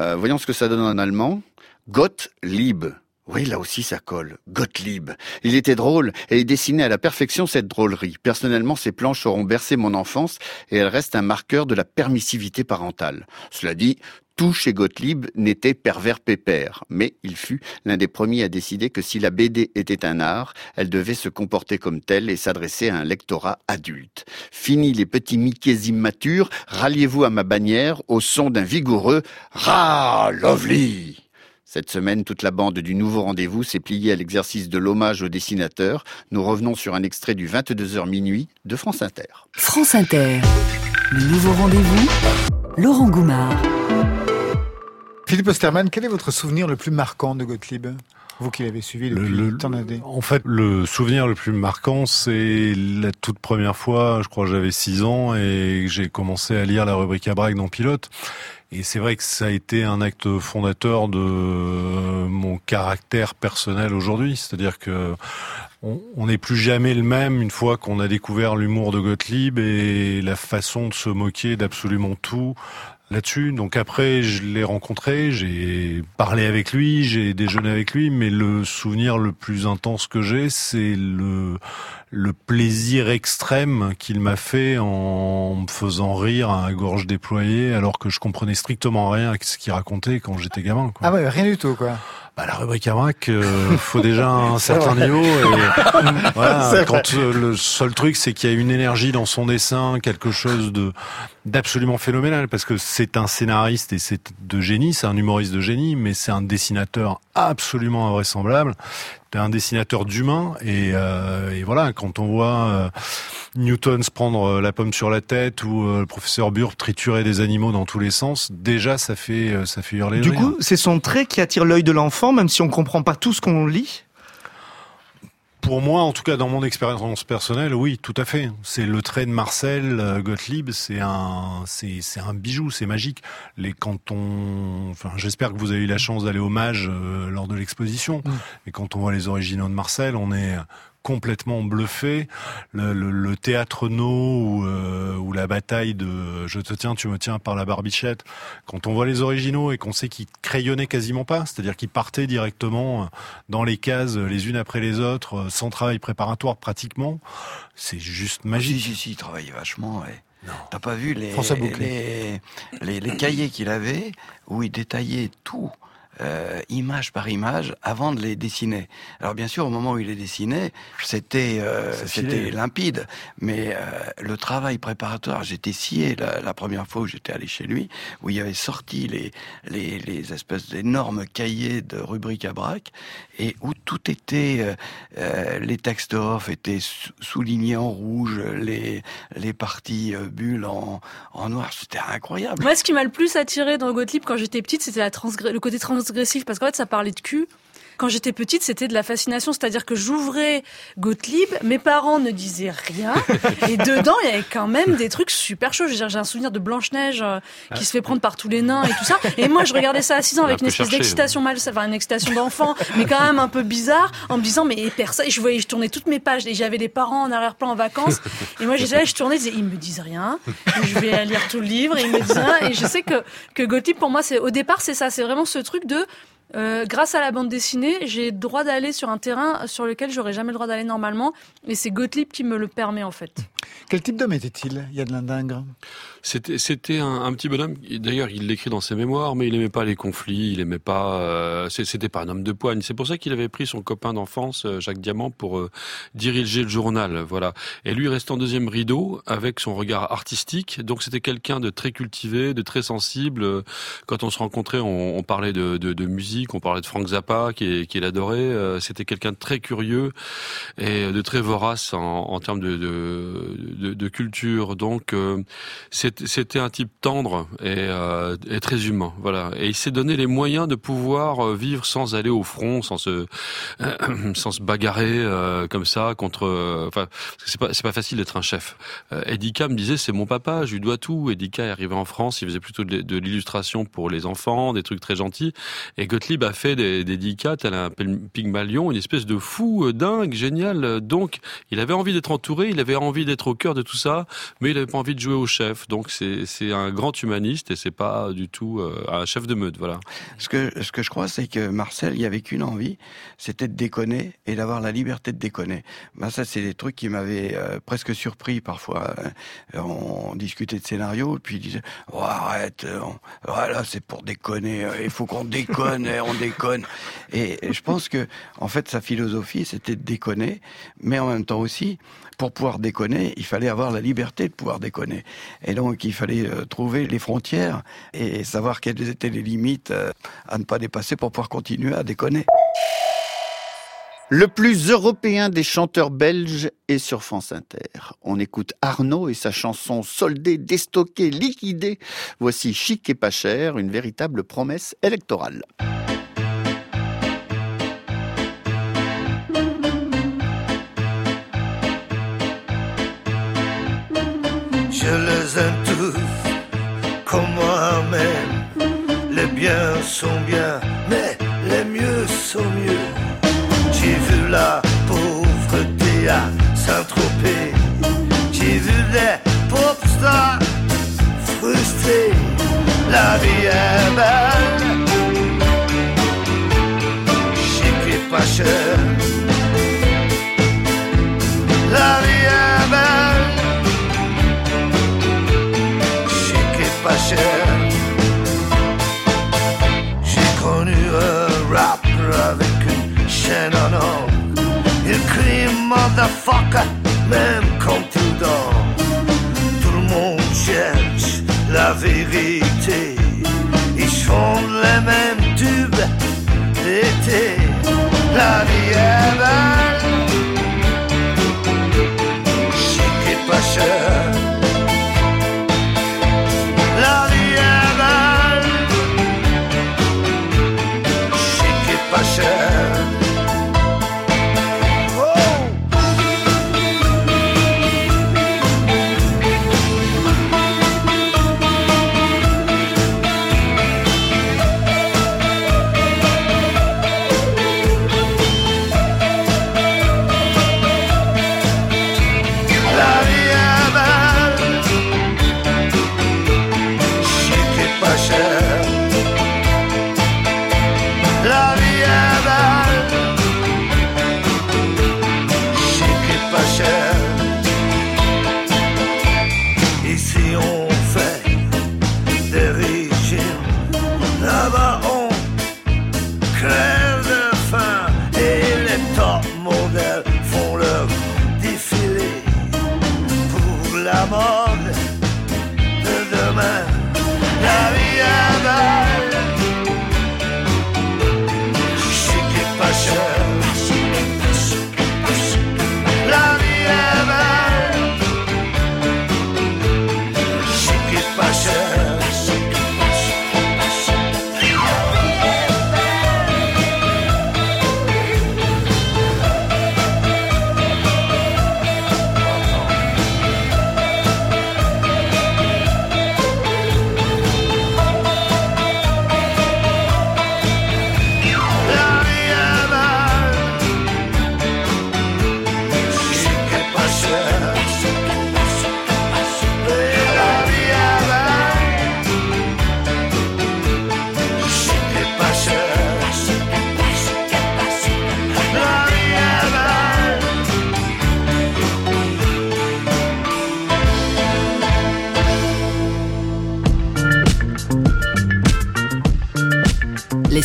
Euh, voyons ce que ça donne en allemand. Gottlieb. Oui, là aussi ça colle. Gottlieb. Il était drôle et il dessinait à la perfection cette drôlerie. Personnellement, ces planches auront bercé mon enfance et elles restent un marqueur de la permissivité parentale. Cela dit, tout chez Gottlieb n'était pervers pépère, mais il fut l'un des premiers à décider que si la BD était un art, elle devait se comporter comme telle et s'adresser à un lectorat adulte. Fini les petits Mickeys immatures, ralliez-vous à ma bannière au son d'un vigoureux Ra Lovely. Cette semaine, toute la bande du nouveau rendez-vous s'est pliée à l'exercice de l'hommage au dessinateur. Nous revenons sur un extrait du 22h minuit de France Inter. France Inter. Le nouveau rendez-vous. Laurent Goumard. Philippe Osterman, quel est votre souvenir le plus marquant de Gottlieb? Vous qui l'avez suivi depuis tant d'années. En fait, le souvenir le plus marquant, c'est la toute première fois, je crois que j'avais 6 ans, et j'ai commencé à lire la rubrique à braque dans Pilote. Et c'est vrai que ça a été un acte fondateur de mon caractère personnel aujourd'hui. C'est-à-dire que on n'est plus jamais le même une fois qu'on a découvert l'humour de Gottlieb et la façon de se moquer d'absolument tout là-dessus. Donc après, je l'ai rencontré, j'ai parlé avec lui, j'ai déjeuné avec lui, mais le souvenir le plus intense que j'ai, c'est le le plaisir extrême qu'il m'a fait en me faisant rire à gorge déployée alors que je comprenais strictement rien à ce qu'il racontait quand j'étais gamin. Quoi. Ah ouais, rien du tout quoi. Bah, la rubrique à braque, euh, faut déjà un certain niveau. Et, voilà, quand euh, le seul truc, c'est qu'il y a une énergie dans son dessin, quelque chose de d'absolument phénoménal, parce que c'est un scénariste et c'est de génie, c'est un humoriste de génie, mais c'est un dessinateur absolument invraisemblable. C'est un dessinateur d'humain et, euh, et, voilà, quand on voit euh, Newton se prendre euh, la pomme sur la tête ou le professeur Burr triturer des animaux dans tous les sens, déjà ça fait ça fait hurler. Du coup, c'est son trait qui attire l'œil de l'enfant, même si on comprend pas tout ce qu'on lit? Pour moi, en tout cas, dans mon expérience personnelle, oui, tout à fait. C'est le trait de Marcel euh, Gottlieb, c'est un, c'est, c'est un bijou, c'est magique. Les quand on, enfin, j'espère que vous avez eu la chance d'aller au Mage euh, lors de l'exposition. Mm. Et quand on voit les originaux de Marcel, on est complètement bluffé. Le, le, le théâtre no ou, euh, ou, la bataille de je te tiens, tu me tiens par la barbichette. Quand on voit les originaux et qu'on sait qu'ils crayonnaient quasiment pas, c'est-à-dire qu'ils partaient directement dans les cases les unes après les autres, sans travail préparatoire pratiquement, c'est juste magique. Si, si, si, il travaillait vachement, ouais. T'as pas vu les, les, les, les, cahiers qu'il avait où il détaillait tout euh, image par image avant de les dessiner. Alors bien sûr, au moment où il les dessinait, c'était euh, c'était limpide, mais euh, le travail préparatoire, j'étais scié la, la, première fois où j'étais allé chez lui, où il avait sorti les les, les espèces d'énormes cahiers de rubriques à braque et où tout était euh, euh, les textes off étaient soulignés en rouge, les les parties euh, bulles en en noir, c'était incroyable. Moi, ce qui m'a le plus attiré dans Gottlieb quand j'étais petite, c'était la le côté parce qu'en fait, ça parlait de cul quand j'étais petite, c'était de la fascination, c'est-à-dire que j'ouvrais Gottlieb, mes parents ne disaient rien, et dedans, il y avait quand même des trucs super chauds. J'ai un souvenir de Blanche-Neige euh, qui se fait prendre par tous les nains et tout ça. Et moi, je regardais ça à 6 ans avec une espèce d'excitation mal, enfin une excitation d'enfant, mais quand même un peu bizarre, en me disant, mais personne, je voyais, je tournais toutes mes pages, et j'avais des parents en arrière-plan en vacances, et moi, j'étais là, je tournais, ils me disent rien, je vais lire tout le livre, et ils me disent rien, et je sais que, que Gottlieb, pour moi, c'est, au départ, c'est ça, c'est vraiment ce truc de, euh, grâce à la bande dessinée, j'ai le droit d'aller sur un terrain sur lequel j'aurais jamais le droit d'aller normalement, et c'est Gottlieb qui me le permet en fait. Quel type d'homme était-il, Yann Lindingre C'était, c'était un, un, petit bonhomme. D'ailleurs, il l'écrit dans ses mémoires, mais il aimait pas les conflits, il aimait pas. Euh, c'était pas un homme de poigne. C'est pour ça qu'il avait pris son copain d'enfance, euh, Jacques Diamant, pour euh, diriger le journal. Voilà. Et lui restait en deuxième rideau avec son regard artistique. Donc c'était quelqu'un de très cultivé, de très sensible. Quand on se rencontrait, on, on parlait de, de, de, musique, on parlait de Frank Zappa, qu'il qui adorait. Euh, c'était quelqu'un de très curieux et de très vorace en, termes de, culture. Donc euh, c'était un type tendre et, euh, et, très humain. Voilà. Et il s'est donné les moyens de pouvoir vivre sans aller au front, sans se bagarrer comme ça contre. Enfin, c'est pas pas facile d'être un chef. Edika me disait c'est mon papa, je lui dois tout. Edika est arrivé en France, il faisait plutôt de, de l'illustration pour les enfants, des trucs très gentils. Et Gottlieb a fait des, Dika, tel un Pygmalion, une espèce de fou dingue, génial. Donc, il avait envie d'être entouré, il avait envie d'être au cœur de tout ça, mais il n'avait pas envie de jouer au chef. Donc c'est un grand humaniste et c'est pas du tout euh, un chef de meute, voilà. Ce que ce que je crois, c'est que Marcel, il y avait qu'une envie, c'était de déconner et d'avoir la liberté de déconner. Ben ça, c'est des trucs qui m'avaient euh, presque surpris parfois. Euh, on discutait de scénario et puis il disait oh, arrête, on, voilà, c'est pour déconner. Il faut qu'on déconne, on déconne. Et je pense que en fait, sa philosophie, c'était de déconner, mais en même temps aussi pour pouvoir déconner, il fallait avoir la liberté de pouvoir déconner. Et donc, il fallait euh, trouver les frontières et savoir quelles étaient les limites euh, à ne pas dépasser pour pouvoir continuer à déconner. Le plus européen des chanteurs belges est sur France Inter. On écoute Arnaud et sa chanson Soldé, déstocké, liquidé. Voici Chic et pas cher, une véritable promesse électorale. Sont bien, mais les mieux sont mieux. J'ai vu la pauvreté à Saint-Tropez. J'ai vu des pop stars frustrés. La vie est belle. Chic et pas cher. La vie est belle. Chic pas cher. Il crie motherfucker même quand tu dors. Tout le monde cherche la vérité. Ils chantent les mêmes tubes d'été. La vie.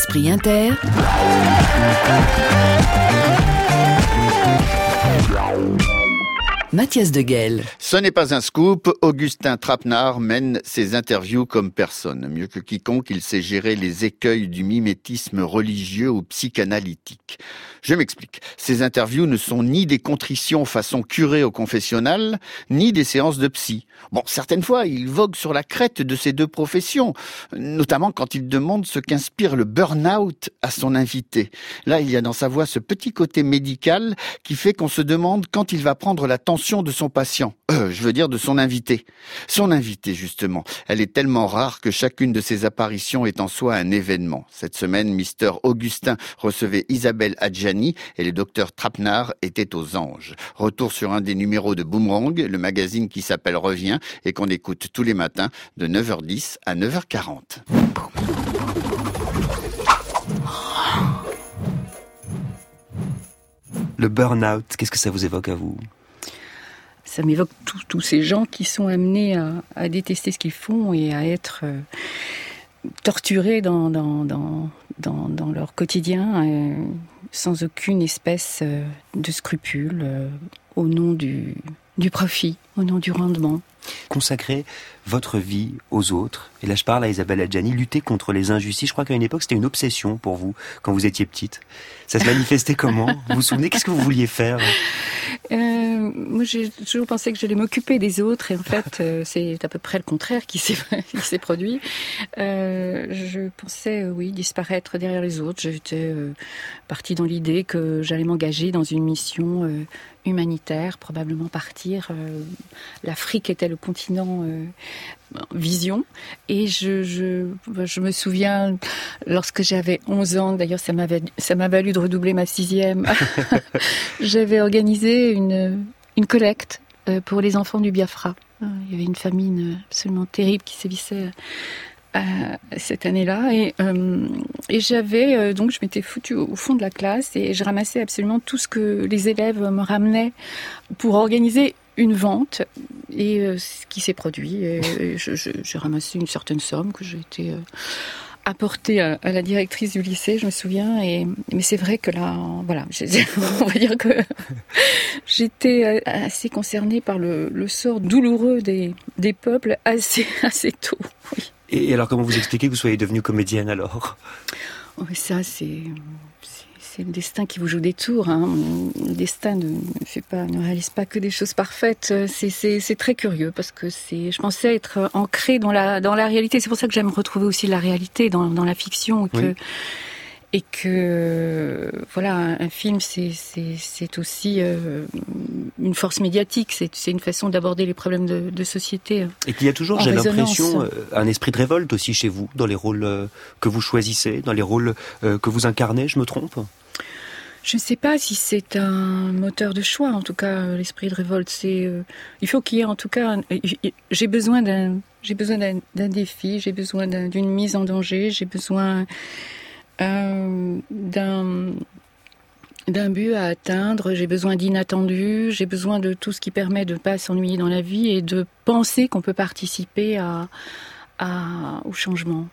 L'esprit inter. Mathias de Guel. Ce n'est pas un scoop, Augustin Trapenard mène ses interviews comme personne. Mieux que quiconque, il sait gérer les écueils du mimétisme religieux ou psychanalytique. Je m'explique. Ces interviews ne sont ni des contritions façon curé au confessionnal, ni des séances de psy. Bon, certaines fois, il vogue sur la crête de ces deux professions, notamment quand il demande ce qu'inspire le burn-out à son invité. Là, il y a dans sa voix ce petit côté médical qui fait qu'on se demande quand il va prendre la tension de son patient. Euh, je veux dire de son invité. Son invité, justement. Elle est tellement rare que chacune de ses apparitions est en soi un événement. Cette semaine, Mister Augustin recevait Isabelle Adjani et le docteur Trapenard était aux anges. Retour sur un des numéros de Boomerang, le magazine qui s'appelle Revient et qu'on écoute tous les matins de 9h10 à 9h40. Le burn-out, qu'est-ce que ça vous évoque à vous? Ça m'évoque tous- ces gens qui sont amenés à, détester ce qu'ils font et à être euh, torturés dans, leur quotidien euh, sans aucune espèce euh, de scrupule au nom du profit, au nom du rendement. Consacrer votre vie aux autres, et là je parle à Isabelle Adjani, lutter contre les injustices. Je crois qu'à une époque c'était une obsession pour vous quand vous étiez petite. Ça se manifestait comment Vous vous souvenez Qu'est-ce que vous vouliez faire Euh, moi, j'ai toujours pensé que j'allais m'occuper des autres, et en fait, euh, c'est à peu près le contraire qui s'est produit. Euh, je pensais, oui, disparaître derrière les autres. J'étais partie dans l'idée que j'allais m'engager dans une mission humanitaire, probablement partir. L'Afrique était le continent euh, Vision. Et je, je, je me souviens, lorsque j'avais 11 ans, d'ailleurs ça m'a valu de redoubler ma sixième, j'avais organisé une, une collecte euh, pour les enfants du Biafra. Il y avait une famine absolument terrible qui sévissait euh, cette année-là. Et, euh, et j'avais, euh, donc je m'étais foutue au fond de la classe et je ramassais absolument tout ce que les élèves me ramenaient pour organiser une vente et ce qui s'est produit. J'ai ramassé une certaine somme que j'ai été apportée à, la directrice du lycée, je me souviens. Et mais c'est vrai que là, voilà, on va dire que j'étais assez concernée par le, le sort douloureux des, des peuples assez assez tôt. Oui. Et alors, comment vous expliquez que vous soyez devenue comédienne alors? Oh, Ça, c'est c'est le destin qui vous joue des tours. Hein. Le destin ne, fait pas, ne réalise pas que des choses parfaites. C'est très curieux parce que c'est, je pensais être ancrée dans la dans la réalité. C'est pour ça que j'aime retrouver aussi la réalité dans, dans la fiction. Que, et que voilà un film c'est aussi euh, une force médiatique c'est une façon d'aborder les problèmes de, de société euh, et qu'il y a toujours j'ai l'impression euh, un esprit de révolte aussi chez vous dans les rôles que vous choisissez dans les rôles que vous incarnez je me trompe? Je ne sais pas si c'est un moteur de choix. En tout cas, l'esprit de révolte, c'est. il faut qu'il y ait, en tout cas, j'ai besoin d'un, j'ai besoin d'un défi, j'ai besoin d'une mise en danger, j'ai besoin euh, d'un but à atteindre, j'ai besoin d'inattendu, j'ai besoin de tout ce qui permet de ne pas s'ennuyer dans la vie et de penser qu'on peut participer à, au changement.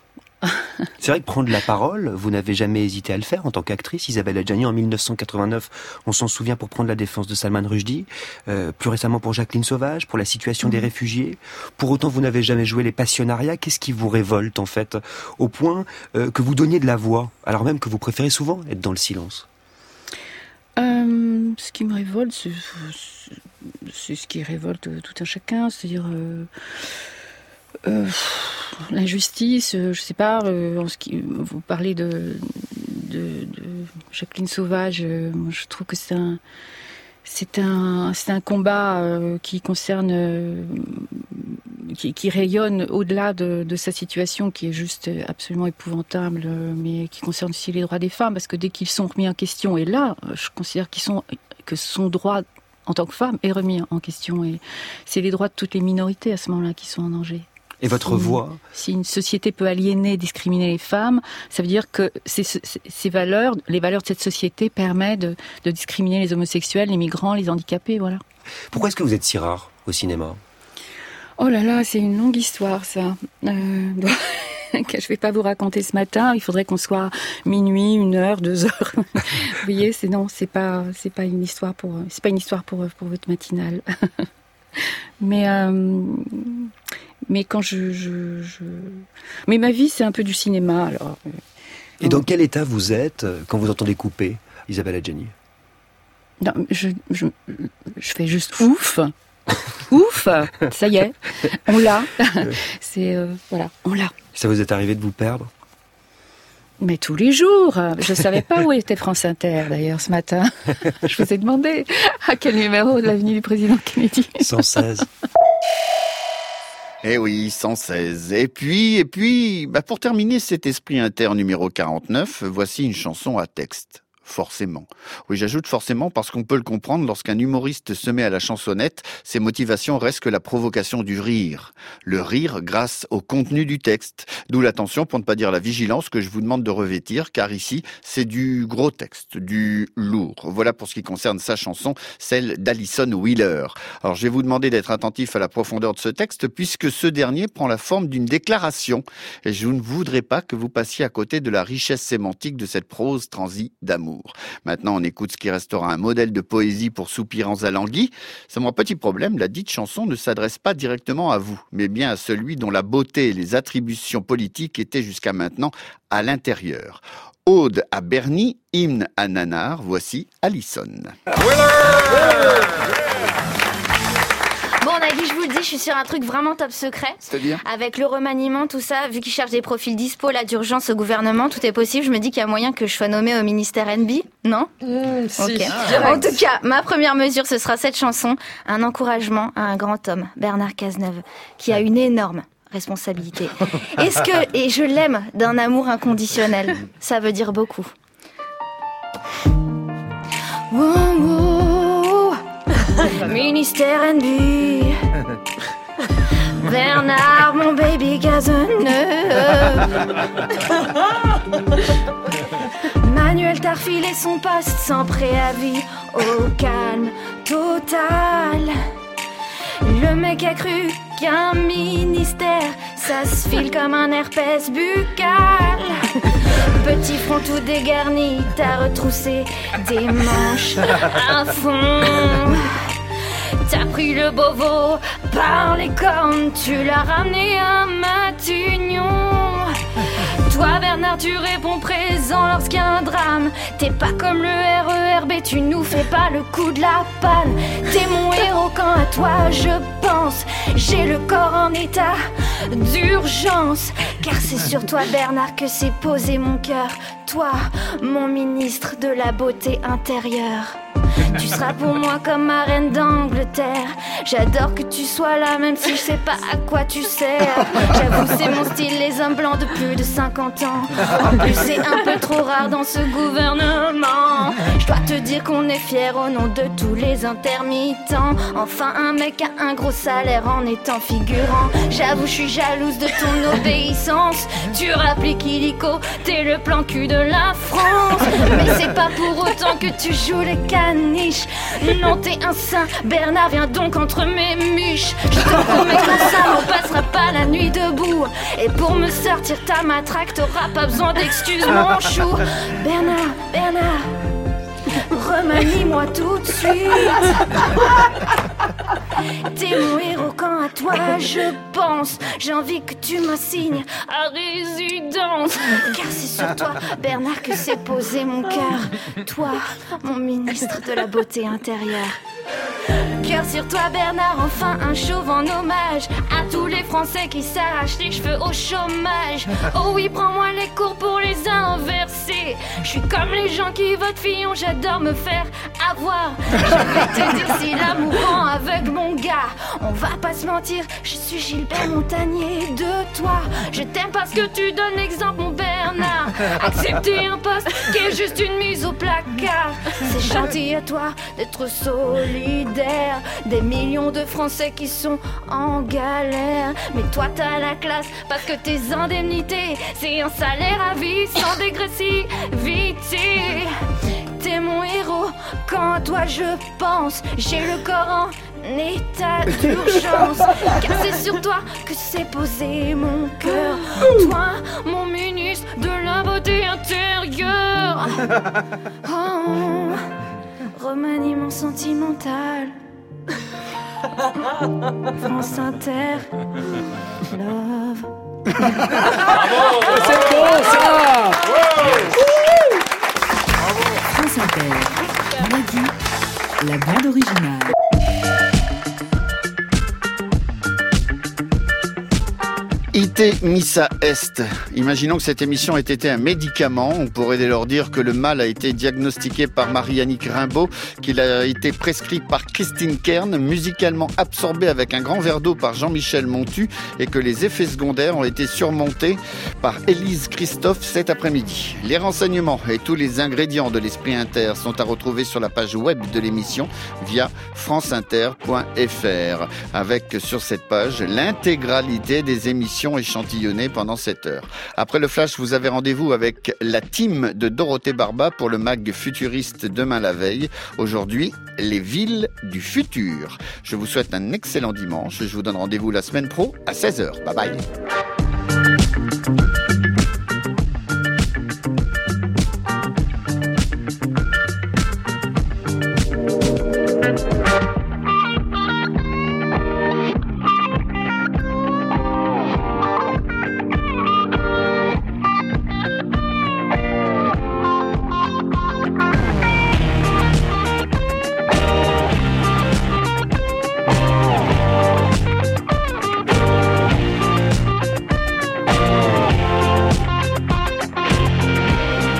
C'est vrai que prendre la parole, vous n'avez jamais hésité à le faire en tant qu'actrice. Isabelle Adjani, en 1989, on s'en souvient pour prendre la défense de Salman Rushdie, euh, plus récemment pour Jacqueline Sauvage, pour la situation des réfugiés. Pour autant, vous n'avez jamais joué les passionnariats. Qu'est-ce qui vous révolte en fait, au point euh, que vous donniez de la voix, alors même que vous préférez souvent être dans le silence? Euh, Ce qui me révolte, c'est ce qui révolte tout un chacun, c'est-à-dire euh, l'injustice, euh, je sais pas, euh, en ce qui, vous parlez de, Jacqueline Sauvage, je trouve que c'est un, c'est un, c'est un combat qui concerne, qui, qui, rayonne au-delà de, de, sa situation, qui est juste absolument épouvantable, mais qui concerne aussi les droits des femmes, parce que dès qu'ils sont remis en question, et là, je considère qu'ils sont, que son droit en tant que femme est remis en question, et c'est les droits de toutes les minorités à ce moment-là qui sont en danger. Et votre voix Si une société peut aliéner, discriminer les femmes, ça veut dire que ces, ces valeurs, les valeurs de cette société permettent de, de, discriminer les homosexuels, les migrants, les handicapés, voilà. Pourquoi est-ce que vous êtes si rare au cinéma? Oh là là, c'est une longue histoire ça. Euh, que je vais pas vous raconter ce matin. Il faudrait qu'on soit minuit, une heure, deux heures. vous voyez, c'est non, c'est pas, c'est pas une histoire pour, c'est pas une histoire pour pour votre matinale. Mais euh, mais quand je, je, je... mais ma vie c'est un peu du cinéma alors. Euh, Et dans quel état vous êtes euh, quand vous entendez couper, Isabelle Adjani? Non, je, je, je fais juste ouf. ouf, ça y est, on l'a. C'est euh, voilà, on l'a. Ça vous est arrivé de vous perdre? Mais tous les jours. Je ne savais pas où était France Inter, d'ailleurs, ce matin. Je vous ai demandé à quel numéro de l'avenue du président Kennedy. 116. Eh oui, 116. Et puis, et puis, bah pour terminer cet esprit inter numéro 49, voici une chanson à texte forcément. Oui, j'ajoute forcément parce qu'on peut le comprendre lorsqu'un humoriste se met à la chansonnette, ses motivations restent que la provocation du rire. Le rire grâce au contenu du texte. D'où l'attention, pour ne pas dire la vigilance, que je vous demande de revêtir, car ici, c'est du gros texte, du lourd. Voilà pour ce qui concerne sa chanson, celle d'Alison Wheeler. Alors, je vais vous demander d'être attentif à la profondeur de ce texte, puisque ce dernier prend la forme d'une déclaration. Et je ne voudrais pas que vous passiez à côté de la richesse sémantique de cette prose transie d'amour. Maintenant, on écoute ce qui restera un modèle de poésie pour soupirants alanguis. C'est mon petit problème, la dite chanson ne s'adresse pas directement à vous, mais bien à celui dont la beauté et les attributions politiques étaient jusqu'à maintenant à l'intérieur. Ode à Bernie, hymne à Nanar, voici Allison. Je vous le dis, je suis sur un truc vraiment top secret. C'est-à-dire Avec le remaniement, tout ça, vu qu'ils cherchent des profils dispo, là, d'urgence au gouvernement, tout est possible. Je me dis qu'il y a moyen que je sois nommée au ministère NB, non si. Ok. Direct. En tout cas, ma première mesure, ce sera cette chanson, un encouragement à un grand homme, Bernard Cazeneuve, qui a une énorme responsabilité. Est-ce que, et je l'aime d'un amour inconditionnel, ça veut dire beaucoup. Wow, wow. Ministère NB. Bernard, mon baby Cazeneuve. Manuel t'a refilé son poste sans préavis, au calme total. Le mec a cru qu'un ministère, ça se file comme un herpès buccal. Petit front tout dégarni, t'as retroussé des manches à fond. T'as pris le bovo par les cornes, tu l'as ramené à Matignon. Toi Bernard, tu réponds présent lorsqu'il y a un drame. T'es pas comme le RERB, tu nous fais pas le coup de la panne. T'es mon héros quand à toi je pense. J'ai le corps en état d'urgence. Car c'est sur toi Bernard que s'est posé mon cœur. Toi, mon ministre de la beauté intérieure. Tu seras pour moi comme ma reine d'Angleterre. J'adore que tu sois là, même si je sais pas à quoi tu sers. J'avoue, c'est mon style, les hommes blancs de plus de 50 ans. En plus, c'est un peu trop rare dans ce gouvernement. Je dois te dire qu'on est fiers au nom de tous les intermittents. Enfin, un mec a un gros salaire en étant figurant. J'avoue, je suis jalouse de ton obéissance. Tu rappliques illico, t'es le plan cul de la France. Mais c'est pas pour autant que tu joues les caniches. Non, t'es un saint. Bernard, viens donc entre mes muches. Je te promets que ça, on passera pas la nuit debout. Et pour me sortir ta matraque, t'auras pas besoin d'excuses, mon chou. Bernard, Bernard. Remanie-moi tout de suite. T'es mon héros quand à toi je pense. J'ai envie que tu m'assignes à résidence. Car c'est sur toi, Bernard, que s'est posé mon cœur. Toi, mon ministre de la beauté intérieure. Cœur sur toi Bernard, enfin un chauve en hommage à tous les Français qui s'arrachent les cheveux au chômage. Oh oui, prends-moi les cours pour les inverser. Je suis comme les gens qui votent Fillon, j'adore me faire avoir. Je vais te dire si l'amour aveugle mon gars. On va pas se mentir, je suis Gilbert Montagnier de toi. Je t'aime parce que tu donnes l'exemple, mon Bernard. Accepter un poste qui est juste une mise au placard. C'est gentil à toi d'être solidaire des millions de Français qui sont en galère. Mais toi, t'as la classe parce que tes indemnités, c'est un salaire à vie sans dégressivité. T'es mon héros quand à toi je pense. J'ai le corps en état d'urgence. Car c'est sur toi que s'est posé mon cœur. Toi, mon ministre de la beauté intérieure. Oh, remaniement sentimental. France Inter, Love. C'est bon ça France Inter. La bande originale. Ite Missa Est. Imaginons que cette émission ait été un médicament. On pourrait dès lors dire que le mal a été diagnostiqué par Marie-Annick Rimbaud, qu'il a été prescrit par Christine Kern, musicalement absorbé avec un grand verre d'eau par Jean-Michel Montu, et que les effets secondaires ont été surmontés par Élise Christophe cet après-midi. Les renseignements et tous les ingrédients de l'esprit inter sont à retrouver sur la page web de l'émission via franceinter.fr, avec sur cette page l'intégralité des émissions échantillonnées pendant cette heure. Après le flash, vous avez rendez-vous avec la team de Dorothée Barba pour le mag futuriste demain la veille. Aujourd'hui, les villes du futur. Je vous souhaite un excellent dimanche. Je vous donne rendez-vous la semaine pro à 16h. Bye bye.